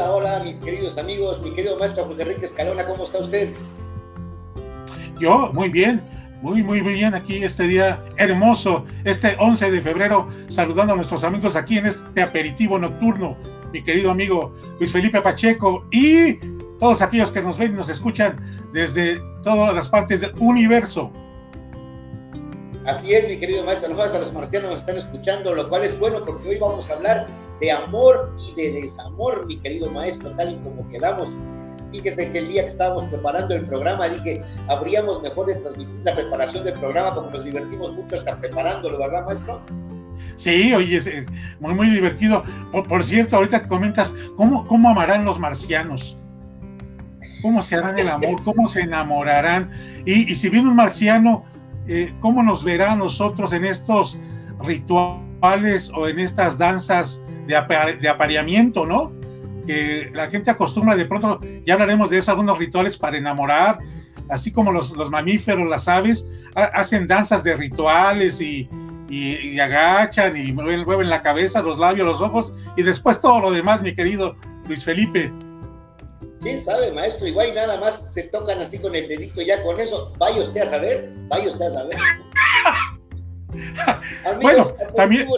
Hola, hola, mis queridos amigos, mi querido maestro José Enrique Escalona, ¿cómo está usted? Yo, muy bien, muy, muy bien aquí este día hermoso, este 11 de febrero, saludando a nuestros amigos aquí en este aperitivo nocturno, mi querido amigo Luis Felipe Pacheco y todos aquellos que nos ven y nos escuchan desde todas las partes del universo. Así es, mi querido maestro, hasta los marcianos nos están escuchando, lo cual es bueno porque hoy vamos a hablar de amor y de desamor, mi querido maestro, tal y como quedamos. Fíjese que el día que estábamos preparando el programa dije, habríamos mejor de transmitir la preparación del programa porque nos divertimos mucho hasta preparándolo, ¿verdad, maestro? Sí, oye, es muy, muy divertido. Por, cierto, ahorita comentas, ¿cómo, ¿cómo amarán los marcianos? ¿Cómo se harán el amor? ¿Cómo se enamorarán? Y, si viene un marciano, eh, ¿cómo nos verá a nosotros en estos rituales o en estas danzas de, de apareamiento, ¿no? Que la gente acostumbra de pronto, ya hablaremos de eso, algunos rituales para enamorar, así como los, los mamíferos, las aves, hacen danzas de rituales y, y, agachan y mueven, mueven, la cabeza, los labios, los ojos y después todo lo demás, mi querido Luis Felipe. ¿Quién sabe, maestro? Igual nada más se tocan así con el dedito, ya con eso, vaya usted a saber, vaya usted a saber. bueno, también,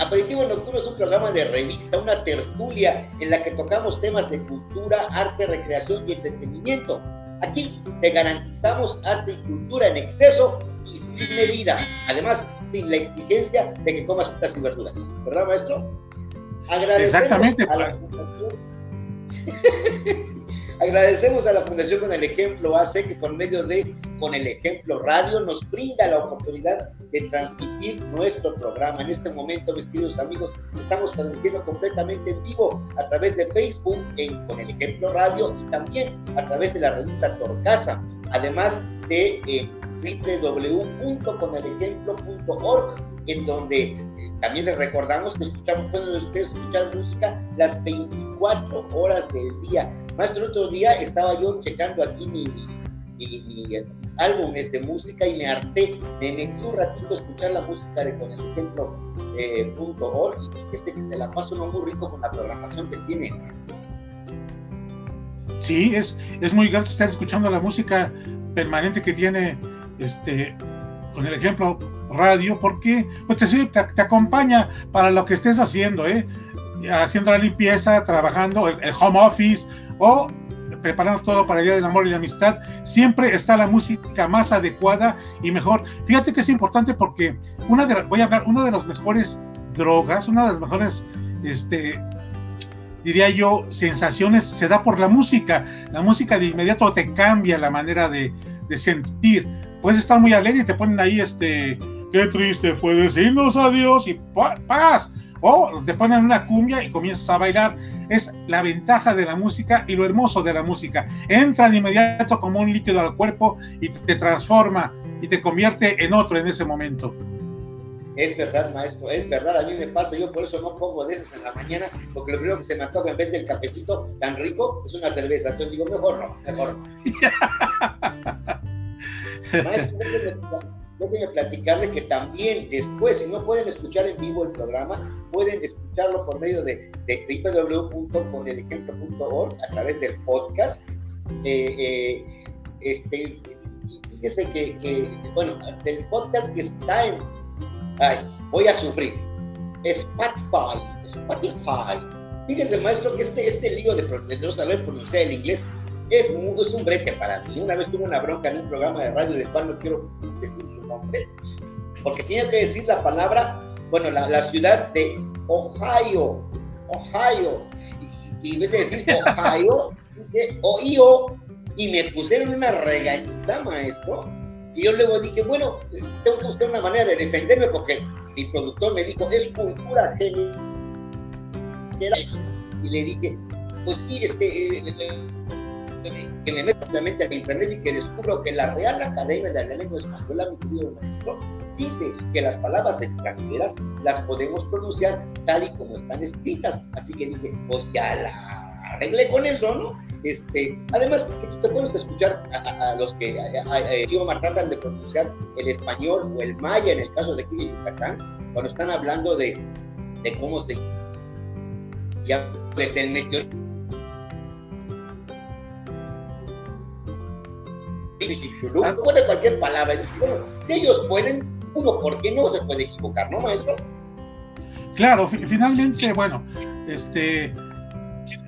Aperitivo Nocturno es un programa de revista, una tertulia en la que tocamos temas de cultura, arte, recreación y entretenimiento. Aquí te garantizamos arte y cultura en exceso y sin medida. Además, sin la exigencia de que comas frutas y verduras. ¿Verdad, maestro? Agradecemos Exactamente. A la Agradecemos a la Fundación Con el Ejemplo AC que por medio de Con el Ejemplo Radio nos brinda la oportunidad de transmitir nuestro programa. En este momento, mis queridos amigos, estamos transmitiendo completamente en vivo a través de Facebook Con el Ejemplo Radio y también a través de la revista Torcasa, además de eh, www.conelejemplo.org en donde eh, también les recordamos que escuchamos, pueden ustedes escuchar música las 24 horas del día. Maestro, otro día estaba yo checando aquí mi, mi, mis álbumes de música y me harté, me metí un ratito a escuchar la música de con el ejemplo eh, .org y que se la paso uno muy rico con la programación que tiene. Sí, es, es muy grato estar escuchando la música permanente que tiene este con el ejemplo radio, porque pues te, te, acompaña para lo que estés haciendo, ¿eh? haciendo la limpieza, trabajando, el home office, o preparando todo para el Día del Amor y la Amistad, siempre está la música más adecuada y mejor. Fíjate que es importante porque una de, voy a hablar, una de las mejores drogas, una de las mejores, este, diría yo, sensaciones se da por la música. La música de inmediato te cambia la manera de, de sentir. Puedes estar muy alegre y te ponen ahí, este, qué triste fue decirnos adiós y paz. O te ponen una cumbia y comienzas a bailar es la ventaja de la música y lo hermoso de la música. Entra de inmediato como un líquido al cuerpo y te transforma y te convierte en otro en ese momento. Es verdad, maestro, es verdad. A mí me pasa, yo por eso no pongo de esas en la mañana, porque lo primero que se me antoja en vez del cafecito tan rico es una cerveza. Entonces digo, mejor no, mejor no. maestro, déjenme platicarle que también después, si no pueden escuchar en vivo el programa, pueden escucharlo por medio de, de www.conelejemplo.org a través del podcast. Eh, eh, este, fíjese que, bueno, del podcast que está en, ay, voy a sufrir, Spotify, Spotify. Fíjese, maestro, que este, este lío de, de no saber pronunciar el inglés es, es un brete para mí. Una vez tuve una bronca en un programa de radio del cual no quiero decir su nombre, porque tenía que decir la palabra, bueno, la, la ciudad de Ohio, Ohio, y, en vez de decir Ohio, dice Ohio, y me pusieron una regañiza, maestro, y yo luego dije, bueno, tengo que buscar una manera de defenderme porque mi productor me dijo, es cultura general. Y le dije, pues sí, este, eh, eh, que me meto realmente al internet y que descubro que la Real Academia de la Lengua Española, mi querido maestro, dice que las palabras extranjeras las podemos pronunciar tal y como están escritas. Así que dije, pues ya la arreglé con eso, ¿no? Este, además, que tú te puedes escuchar a, los que idioma tratan de pronunciar el español o el maya, en el caso de aquí de Yucatán, cuando están hablando de, de cómo se ya del meteorito. Pone cualquier palabra. Bueno, si ellos pueden, uno, ¿por qué no se puede equivocar, no, maestro? Claro, finalmente, bueno, este,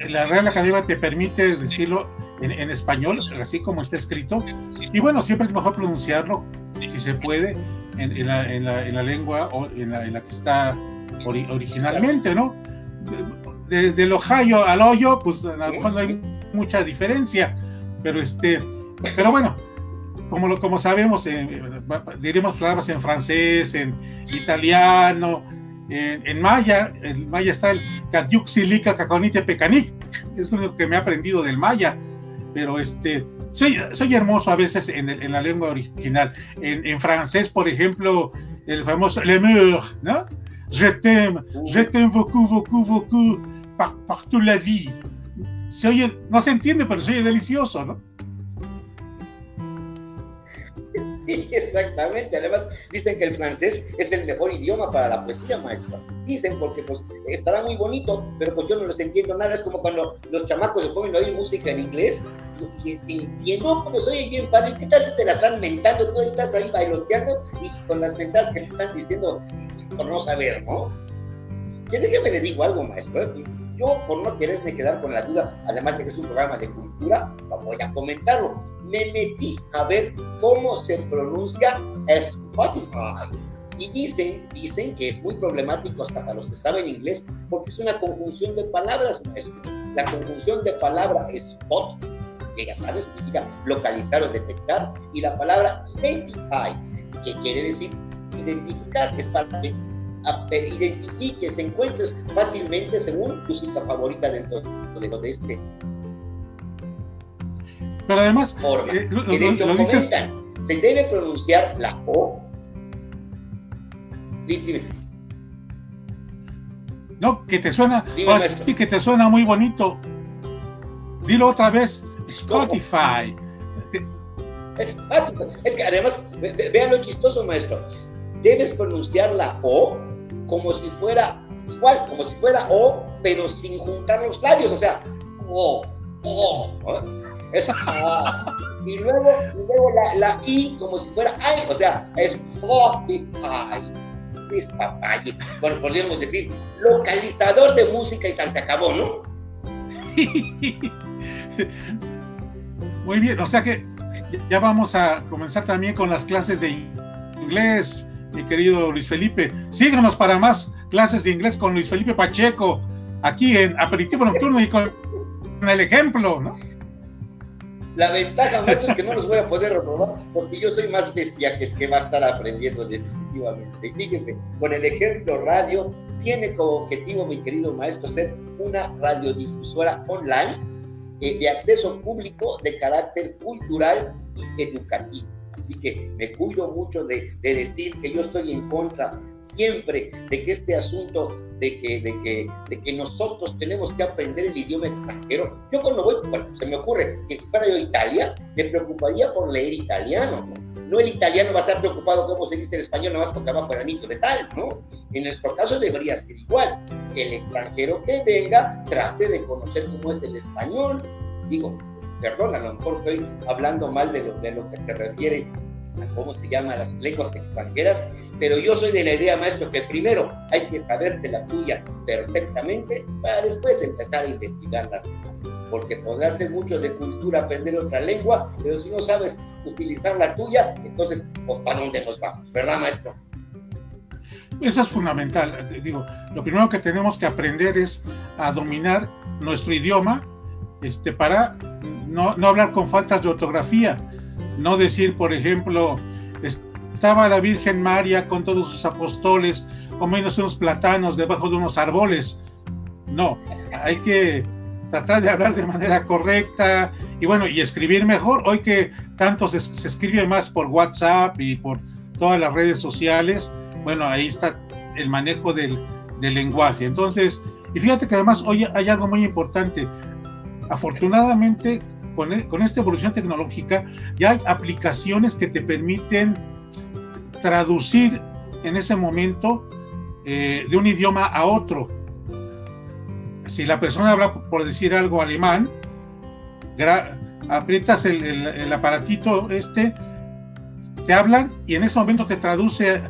la Real Academia te permite decirlo en, español, así como está escrito, y bueno, siempre es mejor pronunciarlo, si se puede, en, la, en la, lengua o en la, que está originalmente, ¿no? De, del Ohio al hoyo, pues a lo mejor no hay mucha diferencia, pero este, pero bueno, como, lo, como sabemos, eh, diremos palabras en francés, en italiano, en, maya, en maya está el Katyuxilica Caconite Pecanic, es lo que me he aprendido del maya, pero este, soy, soy hermoso a veces en, en la lengua original. En, en, francés, por ejemplo, el famoso Le Mur, ¿no? Je t'aime, je t'aime beaucoup, beaucoup, beaucoup, par, par la vie. Se oye, no se entiende, pero se oye delicioso, ¿no? Exactamente. Además, dicen que el francés es el mejor idioma para la poesía, maestro. Dicen porque pues estará muy bonito, pero pues yo no les entiendo nada. Es como cuando los chamacos se ponen a oír música en inglés y, y entiendo, pero soy bien padre. ¿Qué tal si te la están mentando? Tú estás ahí bailoteando y con las mentadas que te están diciendo por no saber, ¿no? Que déjeme le digo algo, maestro. ¿eh? Yo, por no quererme quedar con la duda, además de que es un programa de cultura, voy a comentarlo me metí a ver cómo se pronuncia Spotify. Y dicen, dicen que es muy problemático hasta para los que saben inglés, porque es una conjunción de palabras, La conjunción de palabra spot, que ya sabes, significa localizar o detectar, y la palabra identify, que quiere decir identificar, es para que identifiques, encuentres fácilmente según tu cita favorita dentro de este pero además, eh, lo, dices... se debe pronunciar la O. No, que te suena, sí, que te suena muy bonito. Dilo otra vez, Spotify. Es que además, vean lo chistoso, maestro. Debes pronunciar la O como si fuera igual, como si fuera O, pero sin juntar los labios, o sea, O, O. Y luego, luego la, la, I como si fuera I, o sea, es Spotify. Es papaya. Bueno, podríamos decir, localizador de música y se acabó, ¿no? Muy bien, o sea que ya vamos a comenzar también con las clases de inglés, mi querido Luis Felipe. Síganos para más clases de inglés con Luis Felipe Pacheco, aquí en Aperitivo Nocturno y con el ejemplo, ¿no? La ventaja, mucho es que no los voy a poder reprobar porque yo soy más bestia que el que va a estar aprendiendo definitivamente. Y fíjese, con el ejemplo radio, tiene como objetivo, mi querido maestro, ser una radiodifusora online eh, de acceso público de carácter cultural y educativo. Así que me cuido mucho de, de decir que yo estoy en contra siempre de que este asunto de que, de que, de que nosotros tenemos que aprender el idioma extranjero. Yo cuando voy, bueno, se me ocurre que si fuera yo a Italia, me preocuparía por leer italiano, ¿no? el italiano va a estar preocupado cómo se dice el español, nada más porque abajo el de tal, ¿no? En nuestro caso debería ser igual. El extranjero que venga trate de conocer cómo es el español. Digo, perdón, a lo mejor estoy hablando mal de lo, de lo que se refiere cómo se llama las lenguas extranjeras, pero yo soy de la idea, maestro, que primero hay que saberte la tuya perfectamente para después empezar a investigar las demás, porque podrás ser mucho de cultura, aprender otra lengua, pero si no sabes utilizar la tuya, entonces, pues, ¿para dónde nos vamos? ¿Verdad, maestro? Eso es fundamental. Digo, lo primero que tenemos que aprender es a dominar nuestro idioma este, para no, no hablar con faltas de ortografía no decir, por ejemplo, estaba la Virgen María con todos sus apóstoles comiéndose unos plátanos debajo de unos árboles. No, hay que tratar de hablar de manera correcta y bueno, y escribir mejor. Hoy que tanto se, escribe más por WhatsApp y por todas las redes sociales, bueno, ahí está el manejo del, del lenguaje. Entonces, y fíjate que además hoy hay algo muy importante. Afortunadamente, e, con, esta evolución tecnológica ya hay aplicaciones que te permiten traducir en ese momento eh, de un idioma a otro. si la persona habla, por decir algo, alemán, aprietas el, aparatito este, te hablan y en ese momento te traduce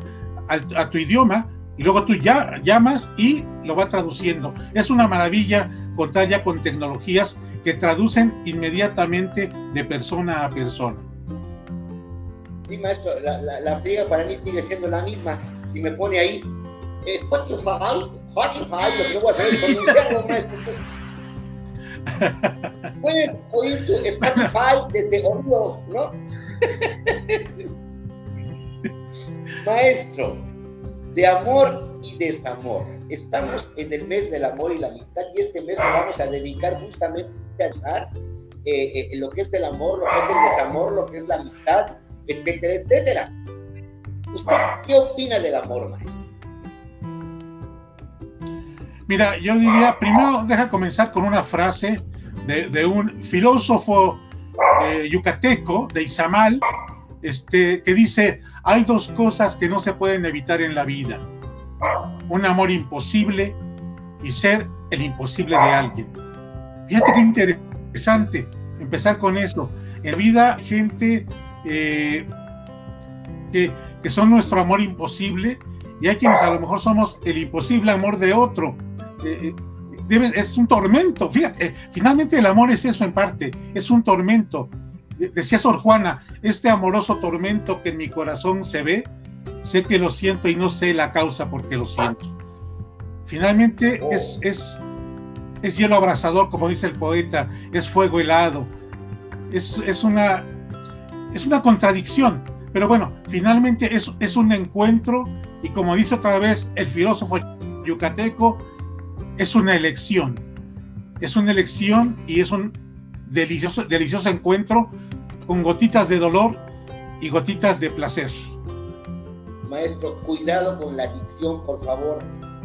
a, tu idioma y luego tú ya llamas y lo va traduciendo. Es una maravilla contar ya con tecnologías que traducen inmediatamente de persona a persona. Sí, maestro, la, la, friega para mí sigue siendo la misma. Si me pone ahí, Spotify, Spotify, lo que voy a saber pronunciarlo, maestro. Pues. Puedes oír tu Spotify desde oído, ¿no? Maestro, de amor y desamor. Estamos en el mes del amor y la amistad y este mes lo vamos a dedicar justamente a usar eh, eh, lo que es el amor, lo que es el desamor, lo que es la amistad, etcétera, etcétera. ¿Usted qué opina del amor, maestro? Mira, yo diría, primero deja comenzar con una frase de, un filósofo eh, yucateco, de Izamal, este, que dice, hay dos cosas que no se pueden evitar en la vida. Un amor imposible y ser el imposible de alguien. Fíjate qué interesante empezar con eso. En la vida, gente eh, que, que son nuestro amor imposible y hay quienes a lo mejor somos el imposible amor de otro. Eh, debe, es un tormento. Fíjate, finalmente el amor es eso en parte, es un tormento. Decía Sor Juana, este amoroso tormento que en mi corazón se ve, sé que lo siento y no sé la causa porque lo siento. Finalmente oh. es, es, es hielo abrasador, como dice el poeta, es fuego helado, es, es, una, es una contradicción, pero bueno, finalmente es, es un encuentro y como dice otra vez el filósofo yucateco, es una elección. Es una elección y es un delicioso, delicioso encuentro con gotitas de dolor y gotitas de placer. Maestro, cuidado con la dicción, por favor.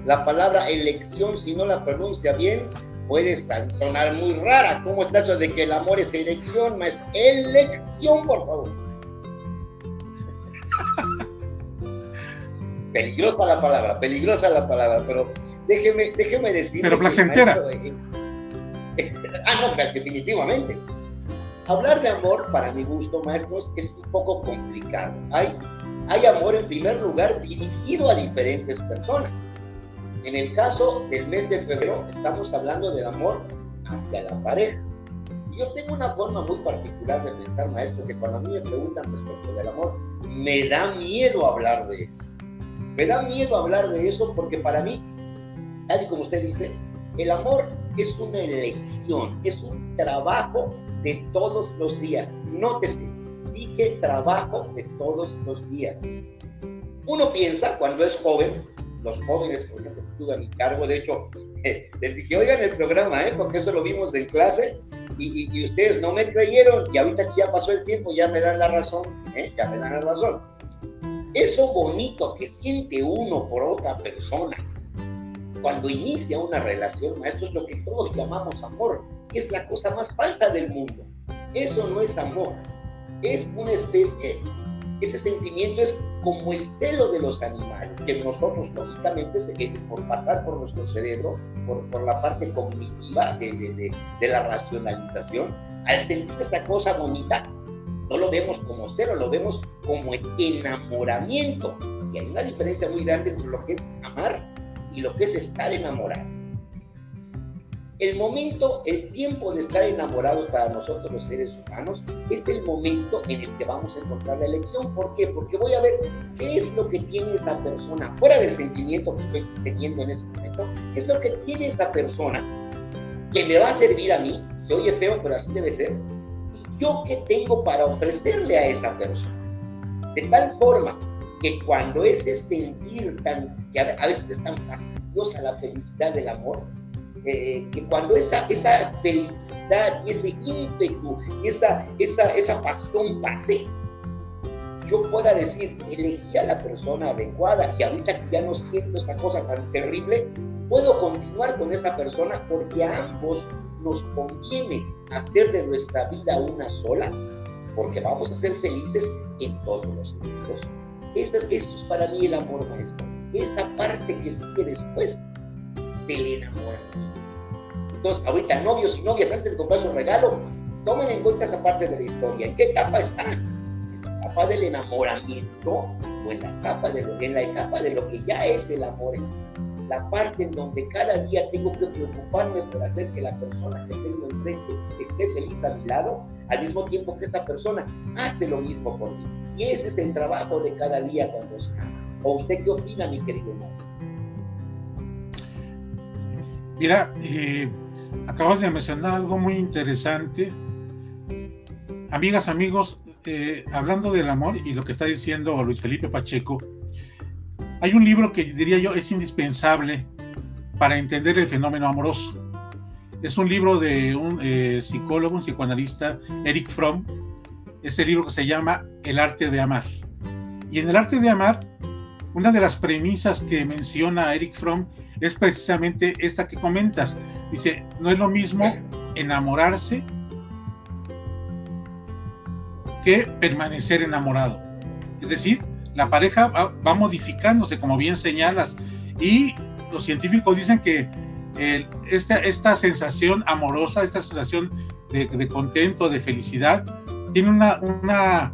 La palabra elección, si no la pronuncia bien, puede sonar muy rara. ¿Cómo está eso de que el amor es elección, maestro? Elección, por favor. peligrosa la palabra, peligrosa la palabra, pero déjeme, déjeme decir. Pero placentera. ah, no, definitivamente. Hablar de amor, para mi gusto, maestros, es un poco complicado. Hay, hay amor, en primer lugar, dirigido a diferentes personas. En el caso del mes de febrero, estamos hablando del amor hacia la pareja. Yo tengo una forma muy particular de pensar, maestro, que cuando a mí me preguntan respecto del amor, me da miedo hablar de eso. Me da miedo hablar de eso porque para mí tal y como usted dice, el amor es una elección, es un trabajo de todos los días. Nótese, dije trabajo de todos los días. Uno piensa cuando es joven, los jóvenes, por ejemplo, que tuve a mi cargo, de hecho, les dije, oigan el programa, ¿eh? porque eso lo vimos en clase, y, ustedes no me creyeron, y ahorita que ya pasó el tiempo, ya me dan la razón, ¿eh? ya me dan la razón. Eso bonito que siente uno por otra persona, cuando inicia una relación, maestro, es lo que todos llamamos amor, y es la cosa más falsa del mundo. Eso no es amor, es una especie, ese sentimiento es como el celo de los animales, que nosotros, lógicamente, por pasar por nuestro cerebro, por, la parte cognitiva de, de la racionalización, al sentir esta cosa bonita, no lo vemos como celo, lo vemos como enamoramiento. Y hay una diferencia muy grande entre lo que es amar y lo que es estar enamorado. El momento, el tiempo de estar enamorados para nosotros los seres humanos es el momento en el que vamos a encontrar la elección. ¿Por qué? Porque voy a ver qué es lo que tiene esa persona, fuera del sentimiento que estoy teniendo en ese momento, qué es lo que tiene esa persona que me va a servir a mí, se oye feo, pero así debe ser, y yo qué tengo para ofrecerle a esa persona. De tal forma que cuando ese sentir tan, que a veces es tan fastidiosa la felicidad del amor, eh, que cuando esa, esa felicidad y ese ímpetu y esa, esa, esa pasión pase, yo pueda decir, elegí a la persona adecuada y ahorita que ya no siento esa cosa tan terrible, puedo continuar con esa persona porque a ambos nos conviene hacer de nuestra vida una sola, porque vamos a ser felices en todos los sentidos. Eso, es para mí el amor, maestro. Esa parte que sigue después del enamoramiento. Entonces, ahorita novios y novias, antes de comprar su regalo, tomen en cuenta esa parte de la historia. ¿En qué etapa están? ¿En la etapa del enamoramiento o en la etapa de lo, en la etapa de lo que ya es el amor en? La parte en donde cada día tengo que preocuparme por hacer que la persona que tengo enfrente esté feliz a mi lado, al mismo tiempo que esa persona hace lo mismo por mí. Y ese es el trabajo de cada día cuando se ama. ¿O usted qué opina, mi querido Mario? Mira, eh, acabas de mencionar algo muy interesante. Amigas, amigos, eh, hablando del amor y lo que está diciendo Luis Felipe Pacheco, hay un libro que diría yo es indispensable para entender el fenómeno amoroso. Es un libro de un eh, psicólogo, un psicoanalista, Eric Fromm. Es el libro que se llama El arte de amar. Y en el arte de amar, una de las premisas que menciona Eric Fromm es precisamente esta que comentas. Dice, no es lo mismo enamorarse que permanecer enamorado. Es decir, la pareja va, modificándose, como bien señalas, y los científicos dicen que esta, esta, sensación amorosa, esta sensación de, contento, de felicidad, tiene una, una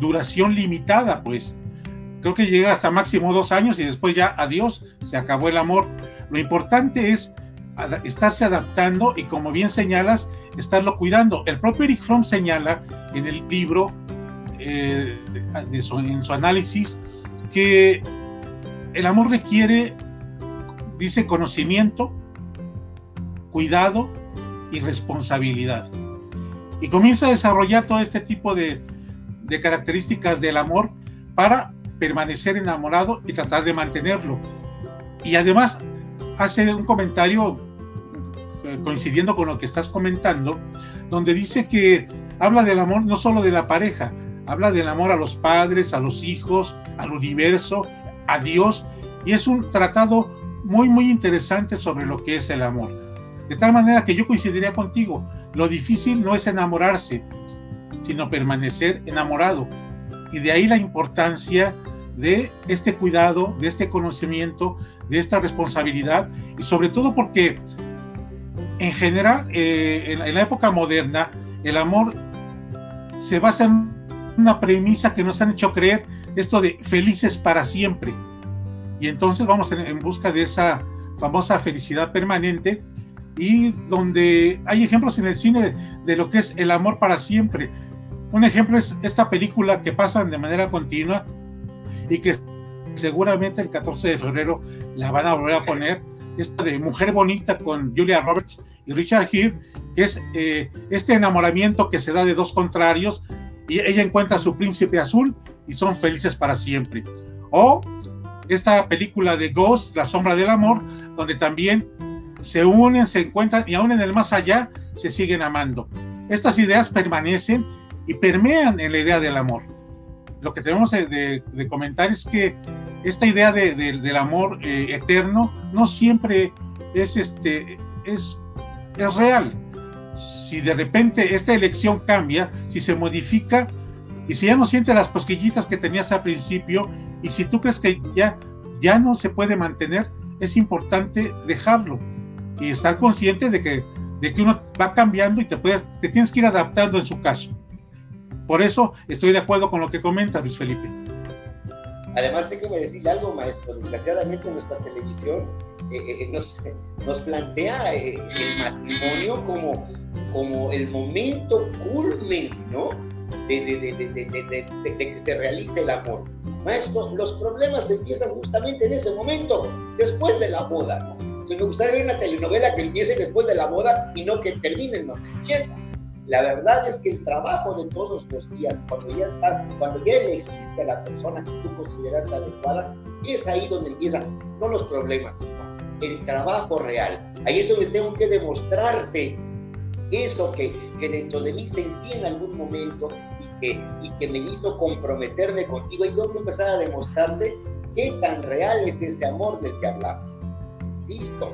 duración limitada, pues creo que llega hasta máximo dos años y después ya adiós, se acabó el amor. Lo importante es estarse adaptando y como bien señalas, estarlo cuidando. El propio Eric Fromm señala en el libro, eh, en su análisis, que el amor requiere, dice, conocimiento, cuidado y responsabilidad. Y comienza a desarrollar todo este tipo de, de características del amor para permanecer enamorado y tratar de mantenerlo. Y además hace un comentario eh, coincidiendo con lo que estás comentando, donde dice que habla del amor no solo de la pareja, habla del amor a los padres, a los hijos, al universo, a Dios, y es un tratado muy, muy interesante sobre lo que es el amor. De tal manera que yo coincidiría contigo, lo difícil no es enamorarse, sino permanecer enamorado. Y de ahí la importancia de este cuidado, de este conocimiento, de esta responsabilidad y sobre todo porque en general eh, en, la época moderna el amor se basa en una premisa que nos han hecho creer esto de felices para siempre y entonces vamos en, busca de esa famosa felicidad permanente y donde hay ejemplos en el cine de, de lo que es el amor para siempre. Un ejemplo es esta película que pasan de manera continua, y que seguramente el 14 de febrero la van a volver a poner, esta de Mujer Bonita con Julia Roberts y Richard Gere, que es eh, este enamoramiento que se da de dos contrarios y ella encuentra a su príncipe azul y son felices para siempre. O esta película de Ghost, La sombra del amor, donde también se unen, se encuentran y aún en el más allá se siguen amando. Estas ideas permanecen y permean en la idea del amor lo que tenemos de, comentar es que esta idea del amor eh, eterno no siempre es, este, es, es real. Si de repente esta elección cambia, si se modifica, y si ya no siente las cosquillitas que tenías al principio, y si tú crees que ya, ya no se puede mantener, es importante dejarlo y estar consciente de que, de que uno va cambiando y te, puedes, te tienes que ir adaptando en su caso. Por eso estoy de acuerdo con lo que comenta Luis Felipe. Además, déjeme decirle algo, maestro. Desgraciadamente, nuestra televisión eh, eh, nos, nos, plantea eh, el matrimonio como, como el momento culmen, ¿no? De, que se realice el amor. Maestro, los problemas empiezan justamente en ese momento, después de la boda, ¿no? Me gustaría ver una telenovela que empiece después de la boda y no que termine en donde empieza. La verdad es que el trabajo de todos los días, cuando ya estás, cuando ya existe la persona que tú consideras adecuada, es ahí donde empiezan no los problemas, el trabajo real. Ahí es donde tengo que demostrarte eso que, que dentro de mí sentí en algún momento y que, y que me hizo comprometerme contigo. Y tengo que empezar a demostrarte qué tan real es ese amor del que hablamos. Insisto,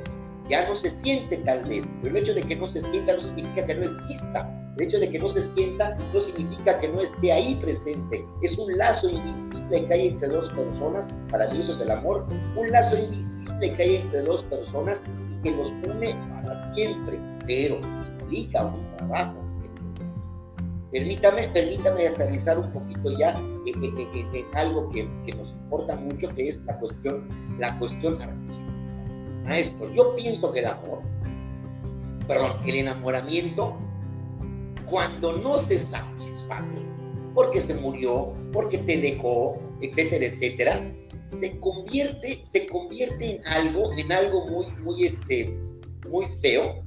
ya no se siente tal vez, pero el hecho de que no se sienta no significa que no exista El hecho de que no se sienta no significa que no esté ahí presente. Es un lazo invisible que hay entre dos personas. Para mí eso es el amor. Un lazo invisible que hay entre dos personas y que los une para siempre. Pero implica un trabajo. Permítame, permítame aterrizar un poquito ya en, algo que, que, nos importa mucho, que es la cuestión, la cuestión artística. Maestro, yo pienso que el amor, perdón, el enamoramiento cuando no se satisface, porque se murió, porque te dejó, etcétera, etcétera, se convierte, se convierte en algo, en algo muy, muy, este, muy feo,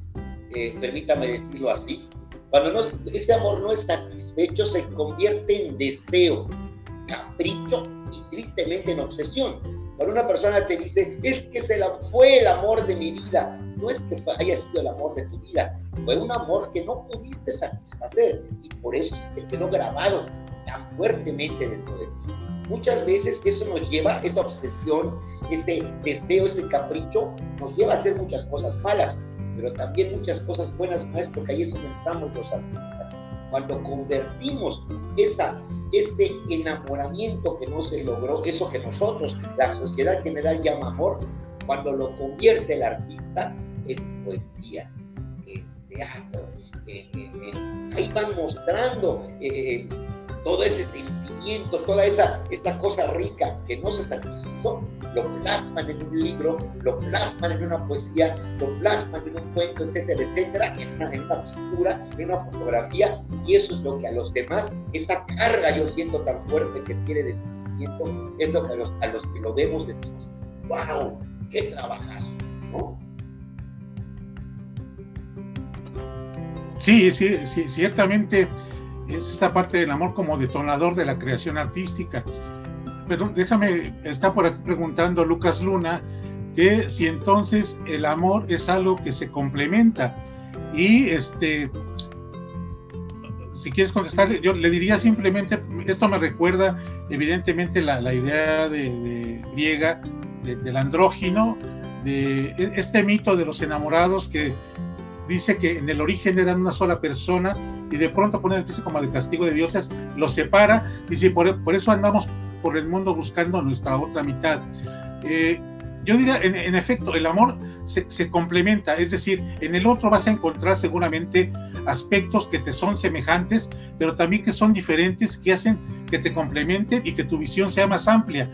eh, permítame decirlo así. Cuando no, ese amor no es satisfecho, se convierte en deseo, capricho y tristemente en obsesión. Cuando una persona te dice, es que se la, fue el amor de mi vida, no es que haya sido el amor de tu vida, fue un amor que no pudiste satisfacer y por eso te quedó grabado tan fuertemente dentro de ti. Muchas veces eso nos lleva, esa obsesión, ese deseo, ese capricho, nos lleva a hacer muchas cosas malas, pero también muchas cosas buenas, maestro, que ahí es donde entramos los artistas. Cuando convertimos esa, ese enamoramiento que no se logró, eso que nosotros, la sociedad general llama amor, cuando lo convierte el artista en poesía, teatro, ahí van mostrando eh, todo ese sentimiento, toda esa, esa cosa rica que no se satisfizo, lo plasman en un libro, lo plasman en una poesía, lo plasman en un cuento, etcétera, etcétera, en una, pintura, en una fotografía, y eso es lo que a los demás, esa carga yo siento tan fuerte que tiene de sentimiento, es lo que a los, a los que lo vemos decimos, wow, qué trabajazo, ¿no? Sí, sí, sí, ciertamente es esta parte del amor como detonador de la creación artística. Pero déjame, está por aquí preguntando Lucas Luna que si entonces el amor es algo que se complementa y este si quieres contestar, yo le diría simplemente, esto me recuerda evidentemente la, idea de, griega del andrógino, de este mito de los enamorados que dice que en el origen eran una sola persona y de pronto pone el piso como de castigo de dioses, los separa, dice, por, por eso andamos por el mundo buscando nuestra otra mitad. Eh, yo diría, en, efecto, el amor se, se, complementa, es decir, en el otro vas a encontrar seguramente aspectos que te son semejantes, pero también que son diferentes, que hacen que te complementen y que tu visión sea más amplia.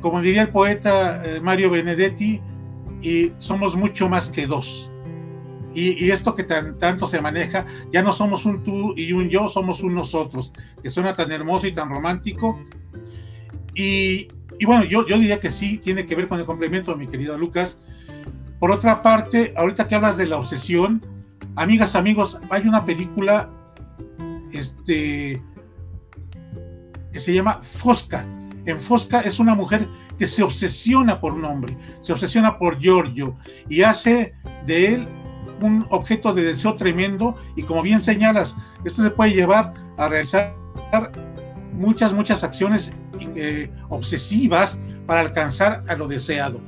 Como diría el poeta eh, Mario Benedetti, y somos mucho más que dos. Y, esto que tanto se maneja, ya no somos un tú y un yo, somos un nosotros, que suena tan hermoso y tan romántico. Y, bueno, yo, yo diría que sí, tiene que ver con el complemento, mi querido Lucas. Por otra parte, ahorita que hablas de la obsesión, amigas, amigos, hay una película este, que se llama Fosca. En Fosca es una mujer que se obsesiona por un hombre, se obsesiona por Giorgio y hace de él un objeto de deseo tremendo y como bien señalas, esto se puede llevar a realizar muchas, muchas acciones eh, obsesivas para alcanzar a lo deseado.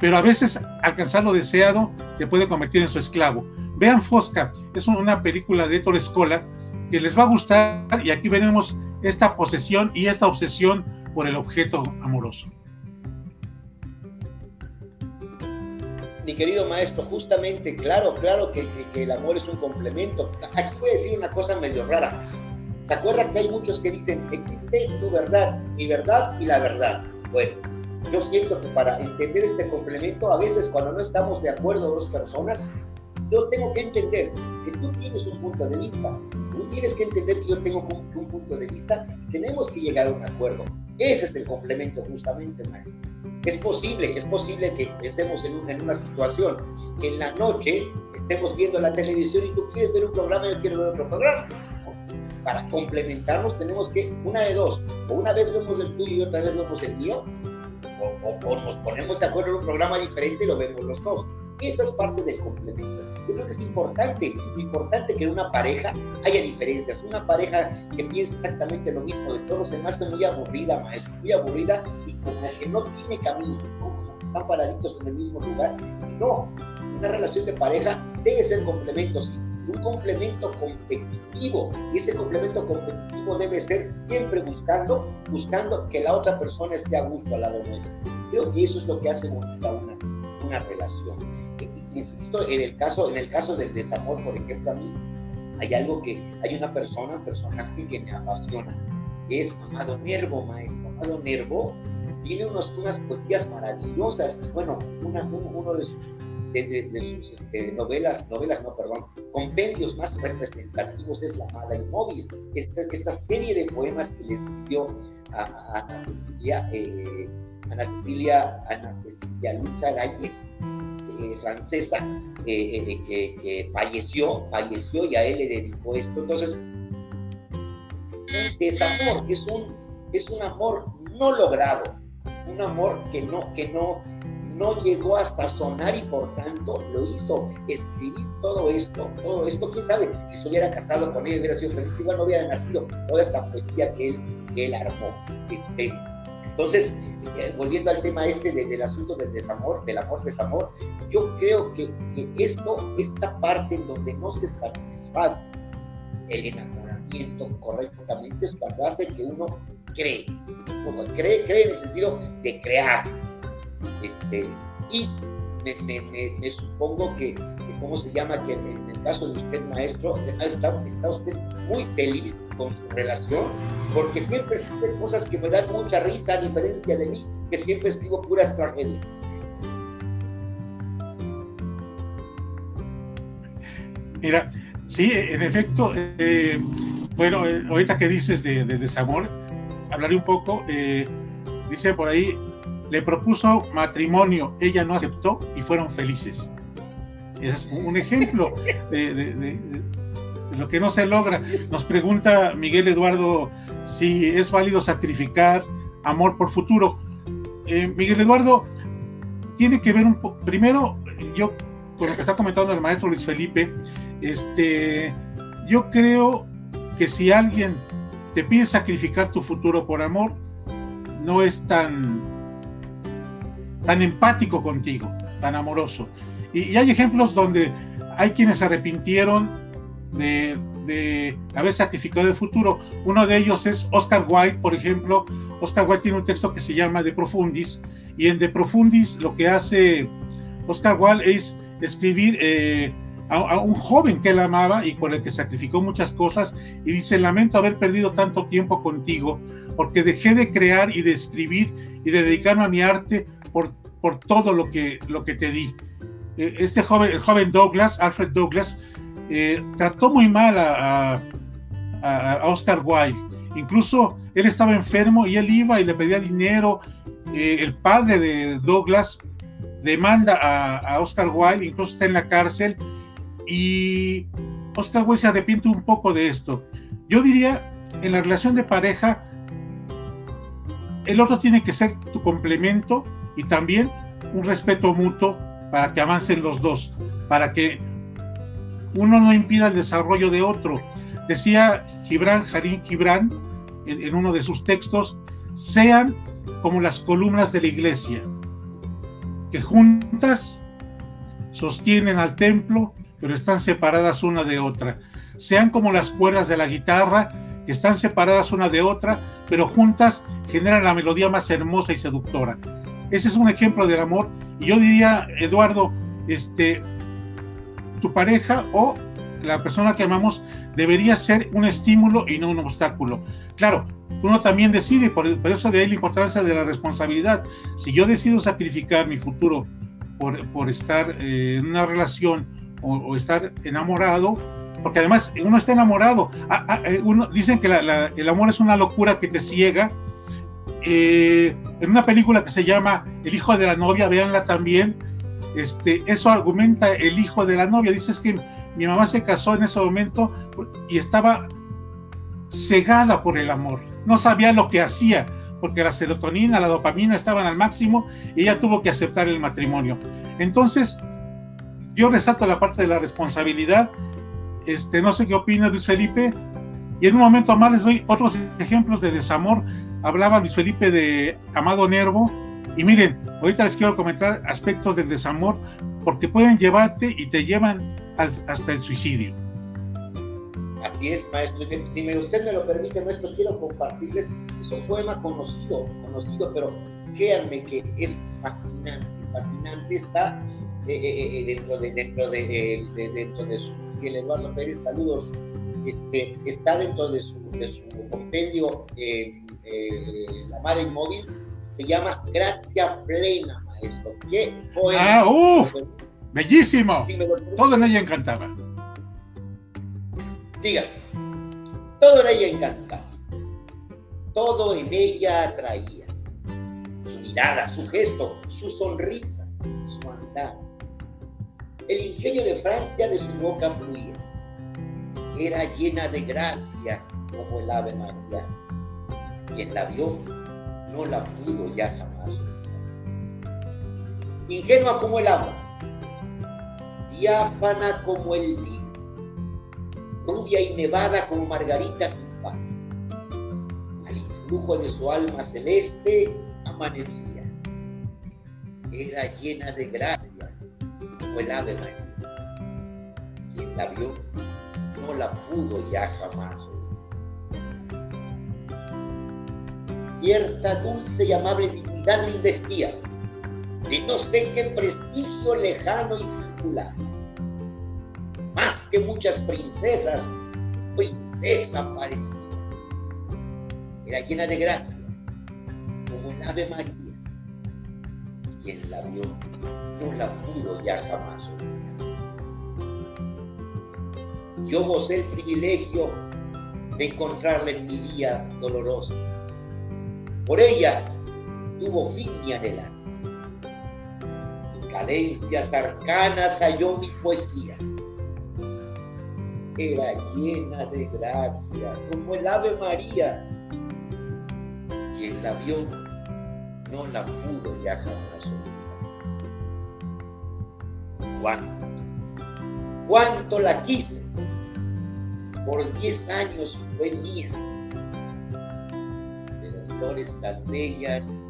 Pero a veces alcanzar lo deseado te puede convertir en su esclavo. Vean Fosca, es una película de Ettore Scola que les va a gustar y aquí veremos esta posesión y esta obsesión por el objeto amoroso. Mi querido maestro, justamente, claro, claro que, el amor es un complemento. Aquí voy a decir una cosa medio rara. ¿Se acuerda que hay muchos que dicen, existe tu verdad, mi verdad y la verdad? Bueno, yo siento que para entender este complemento, a veces cuando no estamos de acuerdo dos personas, yo tengo que entender que tú tienes un punto de vista, tú tienes que entender que yo tengo un punto de vista y tenemos que llegar a un acuerdo. Ese es el complemento justamente, maestro. Es posible, es posible que estemos en, una situación que en la noche estemos viendo la televisión y tú quieres ver un programa y yo quiero ver otro programa. Para complementarnos tenemos que, una de dos, o una vez vemos el tuyo y otra vez vemos el mío, o nos ponemos de acuerdo en un programa diferente y lo vemos los dos. Esa es parte del complemento. Yo creo que es importante, importante que una pareja haya diferencias. Una pareja que piense exactamente lo mismo de todo se me hace muy aburrida, maestro, muy aburrida y como que no tiene camino, como que están paraditos en el mismo lugar. no, una relación de pareja debe ser complementos. un complemento competitivo. Y ese complemento competitivo debe ser siempre buscando, buscando que la otra persona esté a gusto al lado nuestro. Creo que eso es lo que hace bonita una relación. Insisto, en el, caso, en el caso del desamor, por ejemplo, a mí hay algo que, hay una persona, un personaje que me apasiona, que es Amado Nervo, maestro. Amado Nervo tiene unos, unas poesías maravillosas y bueno, una, uno de sus de, sus este, novelas, novelas no, perdón, compendios más representativos es La Amada Inmóvil, esta, esta serie de poemas que le escribió a, Ana Cecilia, eh, Ana Cecilia, Ana Cecilia Luisa Galles, eh, francesa, eh, que, falleció, falleció y a él le dedicó esto. Entonces, desamor es un, es un amor no logrado, un amor que no, que no, no llegó hasta sonar y por tanto lo hizo escribir todo esto, todo esto, quién sabe, si se hubiera casado con ella hubiera sido feliz, igual no hubiera nacido toda esta poesía que él, que él armó. Este, entonces, eh, volviendo al tema este del asunto del desamor, del amor-desamor, yo creo que, esto, esta parte en donde no se satisface el enamoramiento correctamente es cuando hace que uno cree, cree, cree en el sentido de crear, este, y me, supongo que, ¿cómo se llama? Que en, el caso de usted, maestro, está, usted muy feliz con su relación, porque siempre escribe cosas que me dan mucha risa, a diferencia de mí, que siempre escribo puras tragedias. Mira, sí, en efecto, eh, bueno, eh, ahorita que dices de, desamor, hablaré un poco, eh, dice por ahí, le propuso matrimonio, ella no aceptó y fueron felices. Es un ejemplo de, lo que no se logra. Nos pregunta Miguel Eduardo si es válido sacrificar amor por futuro. Eh, Miguel Eduardo tiene que ver un poco, primero, yo con lo que está comentando el maestro Luis Felipe, este, yo creo que si alguien te pide sacrificar tu futuro por amor, no es tan tan empático contigo, tan amoroso. Y, hay ejemplos donde hay quienes se arrepintieron de, haber sacrificado el futuro. Uno de ellos es Oscar Wilde, por ejemplo. Oscar Wilde tiene un texto que se llama De Profundis, y en De Profundis lo que hace Oscar Wilde es escribir eh, a, a, un joven que él amaba y por el que sacrificó muchas cosas, y dice, lamento haber perdido tanto tiempo contigo, porque dejé de crear y de escribir y de dedicarme a mi arte por, por todo lo que, lo que te di. Eh, este joven, el joven Douglas, Alfred Douglas, eh, trató muy mal a, Oscar Wilde. Incluso él estaba enfermo y él iba y le pedía dinero. Eh, el padre de Douglas demanda a, a, Oscar Wilde, incluso está en la cárcel. Y Oscar Wilde se arrepiente un poco de esto. Yo diría, en la relación de pareja, el otro tiene que ser tu complemento y también un respeto mutuo para que avancen los dos, para que uno no impida el desarrollo de otro. Decía Gibran, Harim Gibran, en, uno de sus textos, sean como las columnas de la iglesia, que juntas sostienen al templo, pero están separadas una de otra. Sean como las cuerdas de la guitarra, que están separadas una de otra, pero juntas generan la melodía más hermosa y seductora. Ese es un ejemplo del amor. Y yo diría, Eduardo, este, tu pareja o la persona que amamos debería ser un estímulo y no un obstáculo. Claro, uno también decide, por, eso de ahí la importancia de la responsabilidad. Si yo decido sacrificar mi futuro por, estar eh, en una relación o, estar enamorado, porque además uno está enamorado, ah, ah, eh, uno, dicen que el amor es una locura que te ciega eh, en una película que se llama El hijo de la novia, véanla también, este, eso argumenta el hijo de la novia, dice es que mi mamá se casó en ese momento y estaba cegada por el amor, no sabía lo que hacía, porque la serotonina, la dopamina estaban al máximo y ella tuvo que aceptar el matrimonio. Entonces, yo resalto la parte de la responsabilidad, este, no sé qué opina Luis Felipe, y en un momento más les doy otros ejemplos de desamor hablaba Luis Felipe de Amado Nervo. Y miren, ahorita les quiero comentar aspectos del desamor porque pueden llevarte y te llevan hasta el suicidio. Así es, maestro. Si usted me lo permite, maestro, quiero compartirles. Es un poema conocido, conocido, pero créanme que es fascinante, fascinante. Está eh, eh, eh, dentro de dentro de, dentro de su Miguel Eduardo Pérez, saludos. Este, está dentro de su, de su compendio La Madre Inmóvil. Se llama Gracia Plena, maestro. ¿Qué poema? ¡Ah, uff! ¡Bellísimo! Todo en ella encantaba. Diga, todo en ella encantaba, todo en ella atraía, su mirada, su gesto, su sonrisa, su andar. El ingenio de Francia de su boca fluía, era llena de gracia como el ave María. Quien la vio no la pudo ya jamás. Ingenua como el agua, diáfana como el día rubia y nevada como margarita sin paz. Al influjo de su alma celeste amanecía. Era llena de gracia como el ave María. Quien la vio no la pudo ya jamás Cierta dulce y amable dignidad le investía, de no sé qué prestigio lejano y singular más que muchas princesas, princesa parecía. Era llena de gracia, como el Ave María. Quien la vio no la pudo ya jamás olvidar. Yo gocé el privilegio de encontrarla en mi día doloroso. Por ella tuvo fin mi anhelar. En cadencias arcanas halló mi poesía era llena de gracia, como el Ave María. Quien la vio no la pudo ya jamás. ¿Cuánto? ¿Cuánto la quise? Por diez años fue mía. Flores tan bellas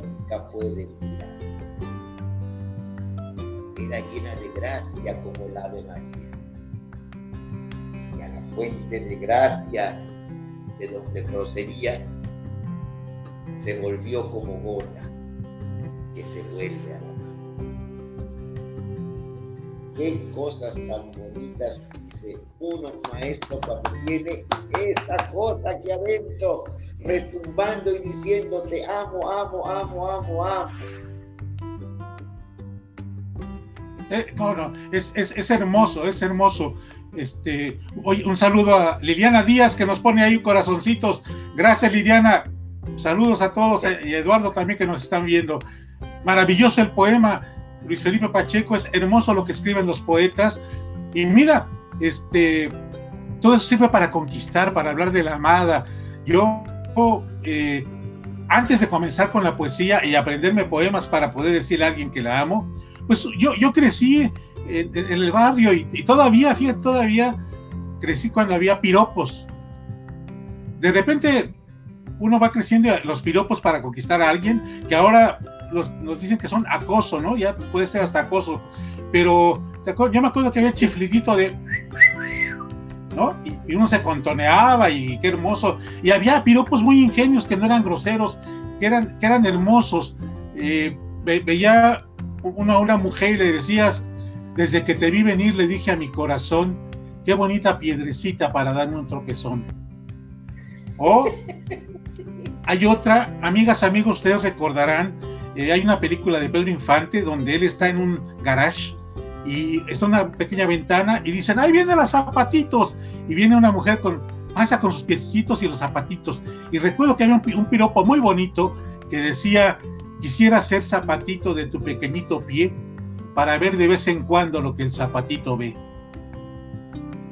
nunca pueden mirar. Era llena de gracia como el Ave María fuente de gracia de donde procedía, se volvió como gota que se vuelve a la mano. Qué cosas tan bonitas dice uno maestro cuando tiene esa cosa aquí adentro, retumbando y diciéndote amo, amo, amo, amo, amo. Eh, es, es, es hermoso, es hermoso este, hoy un saludo a Liliana Díaz que nos pone ahí corazoncitos. Gracias Liliana. Saludos a todos eh, y Eduardo también que nos están viendo. Maravilloso el poema. Luis Felipe Pacheco es hermoso lo que escriben los poetas. Y mira, este, todo eso sirve para conquistar, para hablar de la amada. Yo, eh, antes de comenzar con la poesía y aprenderme poemas para poder decirle a alguien que la amo, pues yo, yo crecí en, el barrio y, todavía, fíjate, todavía crecí cuando había piropos. De repente uno va creciendo los piropos para conquistar a alguien, que ahora nos dicen que son acoso, ¿no? Ya puede ser hasta acoso. Pero yo me acuerdo que había chiflidito de... ¿no? Y, uno se contoneaba y qué hermoso. Y había piropos muy ingenios que no eran groseros, que eran, que eran hermosos. Eh, veía una, una mujer y le decías, desde que te vi venir le dije a mi corazón, qué bonita piedrecita para darme un tropezón. O hay otra, amigas, amigos, ustedes recordarán, eh, hay una película de Pedro Infante donde él está en un garage y está una pequeña ventana y dicen, ahí vienen los zapatitos. Y viene una mujer con, pasa con sus piecitos y los zapatitos. Y recuerdo que había un, un piropo muy bonito que decía, quisiera ser zapatito de tu pequeñito pie para ver de vez en cuando lo que el zapatito ve.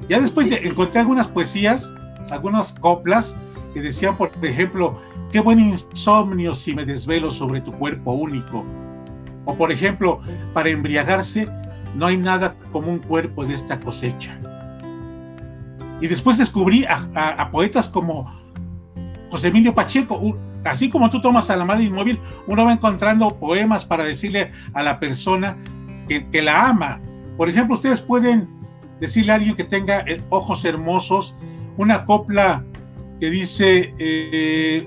Ya después encontré algunas poesías, algunas coplas que decían, por ejemplo, qué buen insomnio si me desvelo sobre tu cuerpo único. O por ejemplo, para embriagarse no hay nada como un cuerpo de esta cosecha. Y después descubrí a, poetas como José Emilio Pacheco, así como tú tomas a la madre inmóvil, uno va encontrando poemas para decirle a la persona que, la ama. Por ejemplo, ustedes pueden decirle a alguien que tenga eh, ojos hermosos, una copla que dice, eh,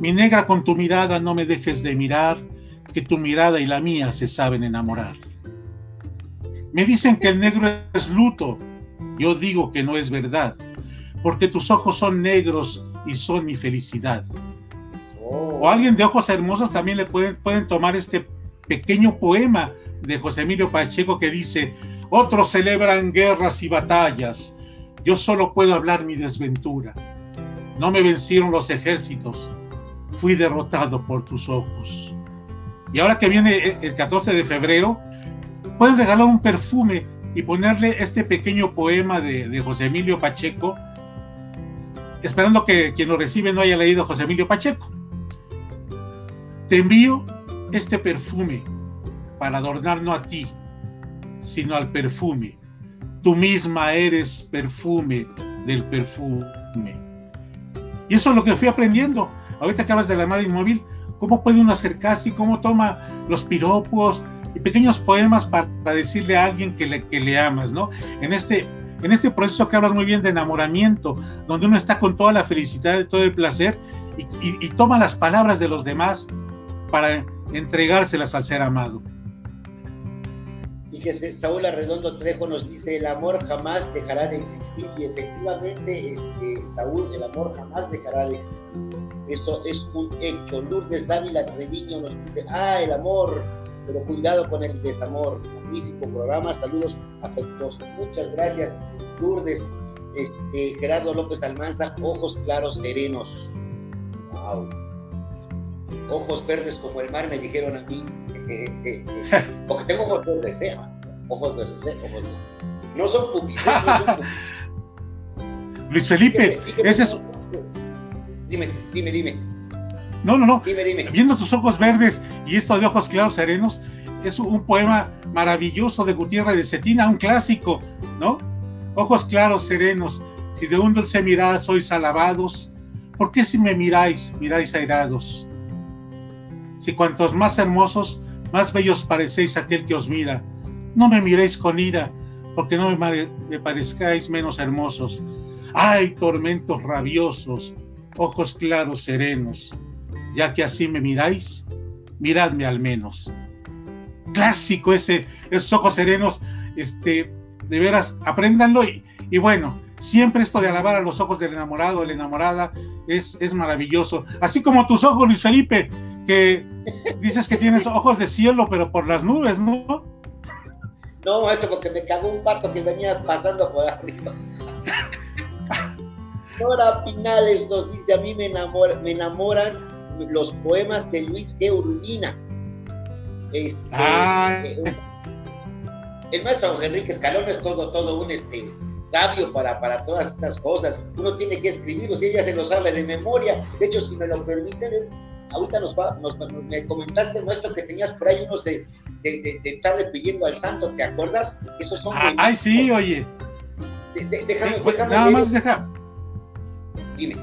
mi negra con tu mirada no me dejes de mirar, que tu mirada y la mía se saben enamorar. Me dicen que el negro es luto, yo digo que no es verdad, porque tus ojos son negros y son mi felicidad. O oh. alguien de ojos hermosos también le pueden, pueden tomar este pequeño poema de José Emilio Pacheco que dice, otros celebran guerras y batallas, yo solo puedo hablar mi desventura. No me vencieron los ejércitos, fui derrotado por tus ojos. Y ahora que viene el 14 de febrero, pueden regalar un perfume y ponerle este pequeño poema de, José Emilio Pacheco, esperando que quien lo recibe no haya leído José Emilio Pacheco. Te envío este perfume para adornar no a ti, sino al perfume. Tú misma eres perfume del perfume. Y eso es lo que fui aprendiendo. Ahorita que de la madre inmóvil, cómo puede uno acercarse y cómo toma los piropos y pequeños poemas para decirle a alguien que le, que le amas, ¿no? En este, en este proceso que hablas muy bien de enamoramiento, donde uno está con toda la felicidad y todo el placer y, y toma las palabras de los demás para entregárselas al ser amado. Fíjese, Saúl Arredondo Trejo nos dice, el amor jamás dejará de existir. Y efectivamente, este, Saúl, el amor jamás dejará de existir. Eso es un hecho. Lourdes Dávila Treviño nos dice, ah, el amor, pero cuidado con el desamor. Magnífico programa, saludos afectuosos. Muchas gracias, Lourdes. Este, Gerardo López Almanza, ojos claros, serenos. Wow. Ojos verdes como el mar, me dijeron a mí. Porque tengo ojos verdes, ¿eh? Ojos verdes, ¿eh? Ojos verdes. No son no son Luis Felipe, ese es Dime, dime, dime. No, no, no. Dime, dime. Viendo tus ojos verdes y esto de ojos claros serenos, es un poema maravilloso de Gutiérrez de Cetina, un clásico, ¿no? Ojos claros, serenos, si de un dulce mirar sois alabados, ¿por qué si me miráis, miráis airados? Si cuantos más hermosos, más bellos parecéis aquel que os mira, no me miréis con ira, porque no me, parezcáis menos hermosos. ¡Ay, tormentos rabiosos! ojos claros, serenos, ya que así me miráis, miradme al menos. Clásico ese, esos ojos serenos, este, de veras, apréndanlo y, y bueno, siempre esto de alabar a los ojos del enamorado, de la enamorada, es, es maravilloso. Así como tus ojos, Luis Felipe, que dices que tienes ojos de cielo, pero por las nubes, ¿no? No, maestro, porque me cagó un pato que venía pasando por arriba. Nora Pinales nos dice, a mí me, me enamoran los poemas de Luis G. Urbina. Este, eh, el maestro Enrique Escalón es todo, todo un este, sabio para, para todas estas cosas. Uno tiene que escribirlos y ella se lo sabe de memoria. De hecho, si me lo permiten, ahorita nos va, nos, me comentaste, maestro, que tenías por ahí unos de, de, estarle pidiendo al santo, ¿te acuerdas? Esos son. Ah, ay, sí, oye. déjame, pues, déjame. Nada más deja, Dime.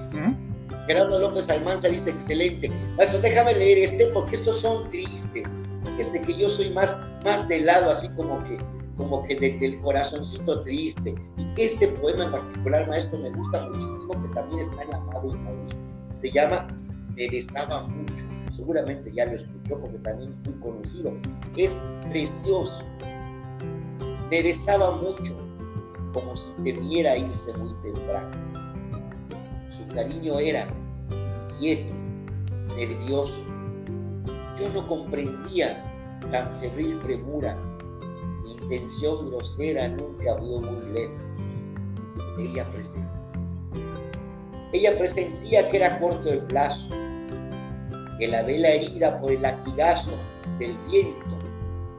Gerardo López Almanza dice, excelente. Maestro, déjame leer este porque estos son tristes. Fíjese que yo soy más, más del lado así como que, como que del corazoncito triste. Y este poema en particular, maestro, me gusta muchísimo, que también está en la Madre Se llama Me besaba mucho. Seguramente ya lo escuchó porque también es muy conocido. Es precioso. Me besaba mucho, como si temiera irse muy temprano cariño era inquieto, nervioso. Yo no comprendía tan febril premura. Mi intención grosera nunca vio muy lejos. Ella presentía. Ella presentía que era corto el plazo, que la vela herida por el latigazo del viento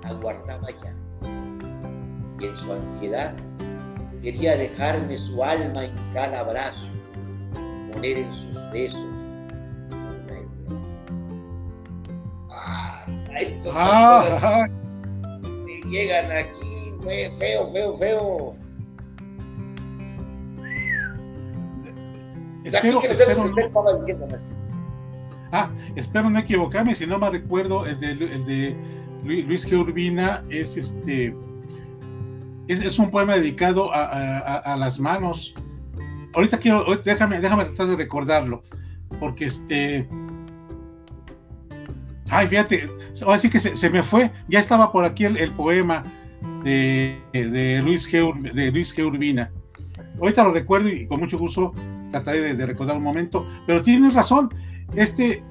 aguardaba ya. Y en su ansiedad quería dejarme su alma en cada abrazo poner en sus besos Ah, estos ah, me llegan aquí, feo, feo, feo. Espero, que espero, no, estaba diciendo, ah, espero no equivocarme, si no me recuerdo, el de, de Luis G. Urbina es este es, un poema dedicado a, las manos. Ahorita quiero, déjame, déjame tratar de recordarlo, porque este... Ay, fíjate, ahora sí que se, me fue, ya estaba por aquí el, poema de, de, Luis G. de. Urbina. Ahorita lo recuerdo y con mucho gusto trataré de, recordar un momento, pero tienes razón, este,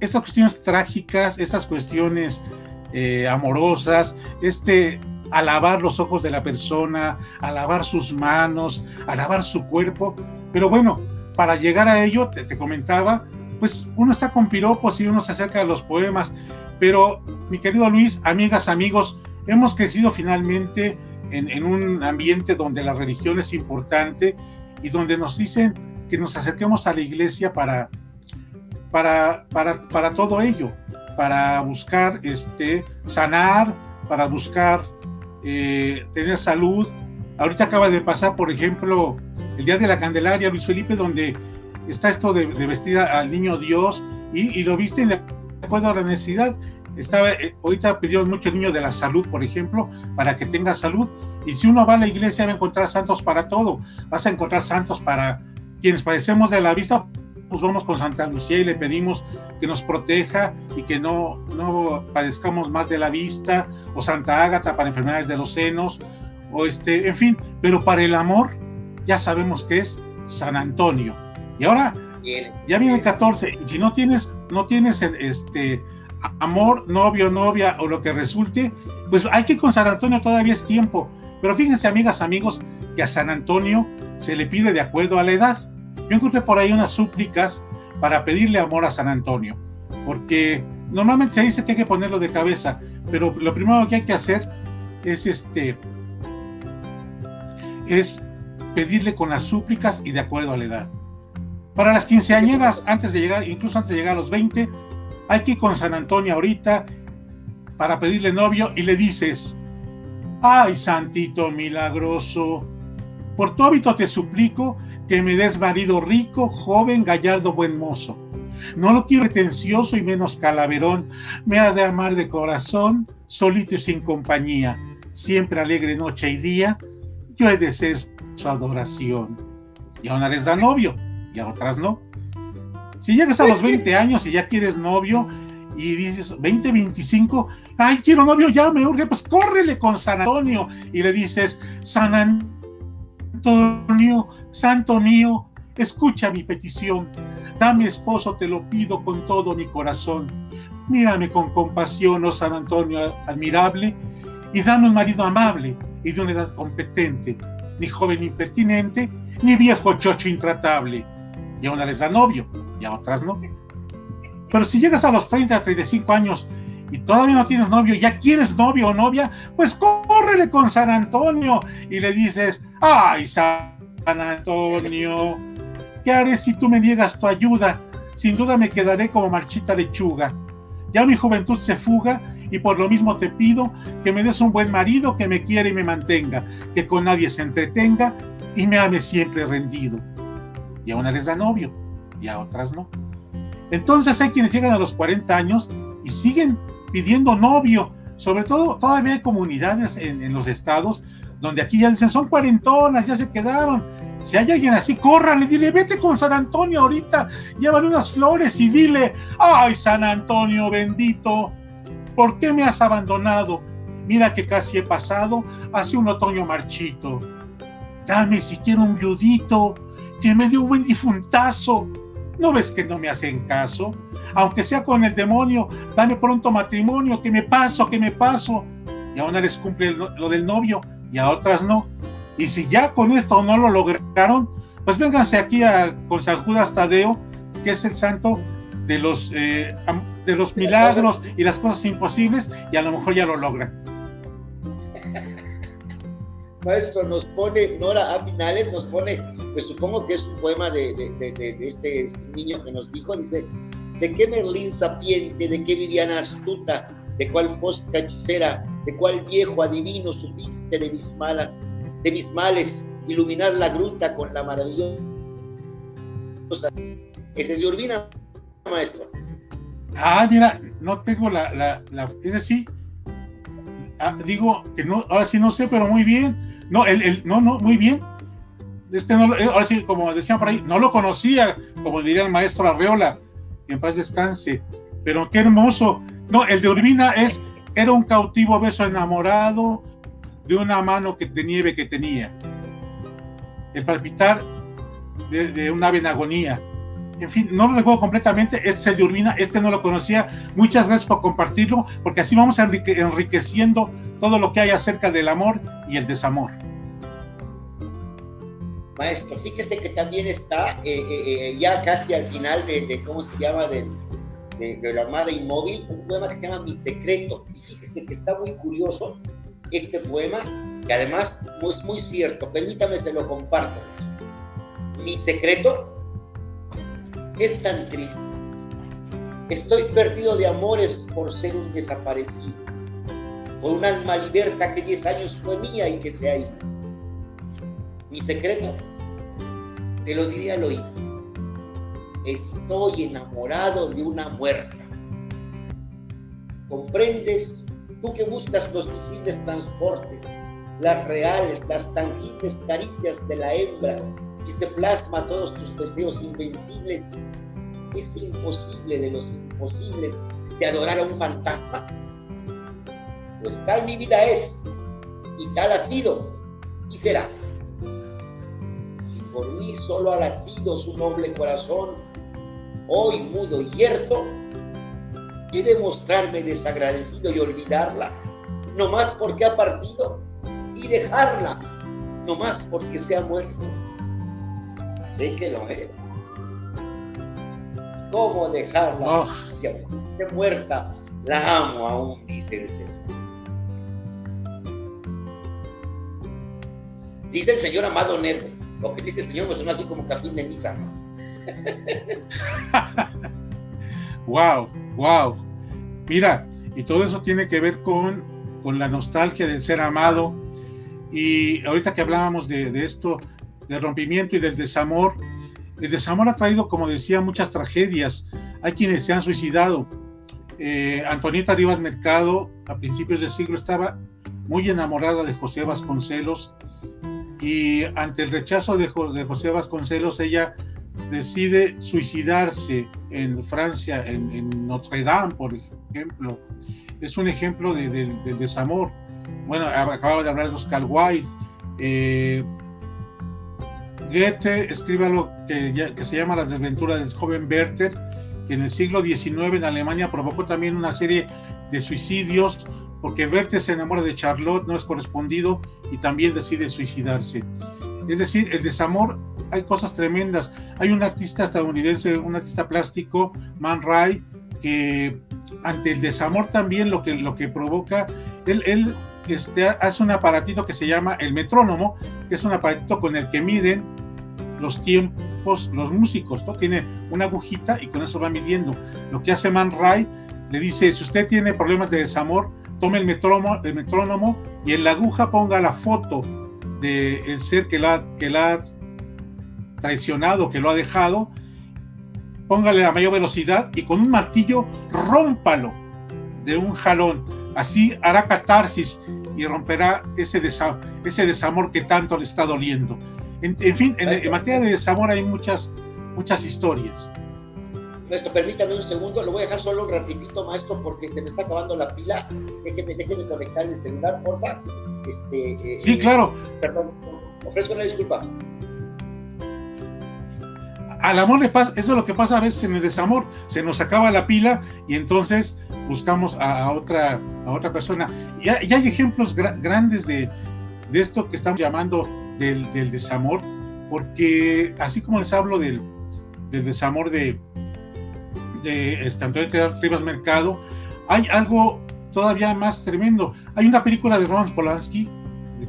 estas cuestiones trágicas, estas cuestiones eh, amorosas, este alabar los ojos de la persona, alabar sus manos, alabar su cuerpo. Pero bueno, para llegar a ello, te, comentaba, pues uno está con piropos y uno se acerca a los poemas. Pero, mi querido Luis, amigas, amigos, hemos crecido finalmente en, en un ambiente donde la religión es importante y donde nos dicen que nos acerquemos a la iglesia para, para, para, para todo ello, para buscar este, sanar, para buscar eh, tener salud. Ahorita acaba de pasar, por ejemplo, el Día de la Candelaria, Luis Felipe, donde está esto de, vestir al niño Dios y, lo viste de acuerdo a la necesidad. Estaba, eh, ahorita pidieron mucho el niño de la salud, por ejemplo, para que tenga salud. Y si uno va a la iglesia va a encontrar santos para todo. Vas a encontrar santos para quienes padecemos de la vista, pues vamos con Santa Lucía y le pedimos que nos proteja y que no, no padezcamos más de la vista, o Santa Ágata para enfermedades de los senos, o este, en fin, pero para el amor ya sabemos que es San Antonio. Y ahora ya viene el 14, y si no tienes, no tienes este amor, novio, novia o lo que resulte, pues hay que con San Antonio todavía es tiempo. Pero fíjense, amigas, amigos, que a San Antonio se le pide de acuerdo a la edad. Yo encontré por ahí unas súplicas para pedirle amor a San Antonio, porque normalmente se dice que hay que ponerlo de cabeza, pero lo primero que hay que hacer es este es pedirle con las súplicas y de acuerdo a la edad. Para las quinceañeras, antes de llegar, incluso antes de llegar a los 20, hay que ir con San Antonio ahorita para pedirle novio y le dices, ay, santito milagroso, por tu hábito te suplico que me des marido rico, joven, gallardo, buen mozo. No lo quiero pretencioso y menos calaverón. Me ha de amar de corazón, solito y sin compañía. Siempre alegre noche y día, yo he de ser su adoración. Y a una les da novio, y a otras no. Si llegas a los 20 años y ya quieres novio, y dices 20, 25, ay, quiero novio, ya me urge, pues córrele con San Antonio y le dices, San Antonio, santo mío, escucha mi petición, dame esposo, te lo pido con todo mi corazón. Mírame con compasión, oh San Antonio admirable, y dame un marido amable y de una edad competente, ni joven impertinente, ni viejo chocho intratable. Y a una les da novio, y a otras no. Pero si llegas a los 30, 35 años y todavía no tienes novio, ya quieres novio o novia, pues córrele con San Antonio y le dices, ay, San Antonio, ¿qué haré si tú me niegas tu ayuda? Sin duda me quedaré como marchita lechuga. Ya mi juventud se fuga y por lo mismo te pido que me des un buen marido que me quiera y me mantenga, que con nadie se entretenga y me ame siempre rendido. Y a una les da novio y a otras no. Entonces hay quienes llegan a los 40 años y siguen pidiendo novio. Sobre todo, todavía hay comunidades en, los estados donde aquí ya dicen, son cuarentonas, ya se quedaron. Si hay alguien así, córrale, dile, vete con San Antonio ahorita, llévale unas flores y dile, ay, San Antonio bendito, ¿por qué me has abandonado? Mira que casi he pasado hace un otoño marchito. Dame siquiera un viudito que me dé un buen difuntazo ¿No ves que no me hacen caso? Aunque sea con el demonio, dame pronto matrimonio, que me paso, que me paso. Y a una les cumple lo del novio y a otras no. Y si ya con esto no lo lograron, pues vénganse aquí a, con San Judas Tadeo, que es el santo de los, eh, de los milagros y las cosas imposibles, y a lo mejor ya lo logran. Maestro, nos pone, Nora a finales, nos pone pues supongo que es un poema de, este niño que nos dijo, dice, ¿de qué Merlín sapiente, de qué Viviana astuta, de cuál fosca hechicera, de cuál viejo adivino supiste de mis malas, de mis males, iluminar la gruta con la maravillosa... Ese es de Urbina, maestro. Ah, mira, no tengo la, la, la es decir, ah, digo que no, ahora sí no sé, pero muy bien. No, el, no, no, muy bien. Este no, eh, ahora sí, como decían por ahí, no lo conocía, como diría el maestro Arreola, que en paz descanse. Pero qué hermoso. No, el de Urbina es, era un cautivo beso enamorado de una mano que, de nieve que tenía. El palpitar de, de una ave en agonía en fin, no lo recuerdo completamente, este es el de Urbina, este no lo conocía. Muchas gracias por compartirlo, porque así vamos enriqueciendo todo lo que hay acerca del amor y el desamor. Maestro, fíjese que también está eh, eh, eh, ya casi al final de, ¿cómo se llama?, de, la Armada Inmóvil, un poema que se llama Mi Secreto. Y fíjese que está muy curioso este poema, que además es muy cierto, permítame se lo comparto. Mi secreto es tan triste. Estoy perdido de amores por ser un desaparecido, por un alma liberta que diez años fue mía y que se ha ido. Mi secreto, te lo diré al oído. Estoy enamorado de una muerta. ¿Comprendes? Tú que buscas los visibles transportes, las reales, las tangibles caricias de la hembra que se plasma todos tus deseos invencibles, es imposible de los imposibles de adorar a un fantasma. Pues tal mi vida es, y tal ha sido, y será. Si por mí solo ha latido su noble corazón, hoy mudo y yerto, he de mostrarme desagradecido y olvidarla, no más porque ha partido, y dejarla, no más porque se ha muerto déjelo, ¿eh? ¿Cómo dejarla? Oh. Si esté muerta, la amo aún, dice el Señor. Dice el Señor amado Nervo. Lo que dice el Señor me suena así como café de misa. wow, wow. Mira, y todo eso tiene que ver con, con la nostalgia del ser amado. Y ahorita que hablábamos de, de esto, del rompimiento y del desamor. El desamor ha traído, como decía, muchas tragedias. Hay quienes se han suicidado. Eh, Antonieta Rivas Mercado, a principios del siglo, estaba muy enamorada de José Vasconcelos y ante el rechazo de, José Vasconcelos, ella decide suicidarse en Francia, en, Notre Dame, por ejemplo. Es un ejemplo del desamor. Bueno, acababa de hablar de Oscar Wilde. Eh, Goethe escribe algo que, se llama Las desventuras del joven Werther, que en el siglo XIX en Alemania provocó también una serie de suicidios, porque Werther se enamora de Charlotte, no es correspondido y también decide suicidarse. Es decir, el desamor, hay cosas tremendas. Hay un artista estadounidense, un artista plástico, Man Ray, que ante el desamor también lo que, lo que provoca, él, él este, hace un aparatito que se llama el metrónomo, que es un aparatito con el que miden los tiempos los músicos, ¿no? Tiene una agujita y con eso va midiendo. Lo que hace Man Ray, le dice, si usted tiene problemas de desamor, tome el metrónomo, el metrónomo y en la aguja ponga la foto del ser que la, que la ha traicionado, que lo ha dejado, póngale a mayor velocidad y con un martillo rómpalo de un jalón. Así hará catarsis y romperá ese, ese desamor que tanto le está doliendo. En, fin, en, materia de desamor hay muchas, muchas historias. Maestro, permítame un segundo, lo voy a dejar solo un ratitito, maestro, porque se me está acabando la pila. Déjeme, déjeme conectar el celular, porfa. Este, eh, sí, claro. Perdón, ofrezco una disculpa. Al amor le pasa, eso es lo que pasa a veces en el desamor, se nos acaba la pila y entonces buscamos a, otra, a otra persona. Y, hay, hay ejemplos grandes de, de esto que estamos llamando del, desamor, porque así como les hablo del, desamor de, de este, Antonio Rivas Mercado, hay algo todavía más tremendo. Hay una película de Roman Polanski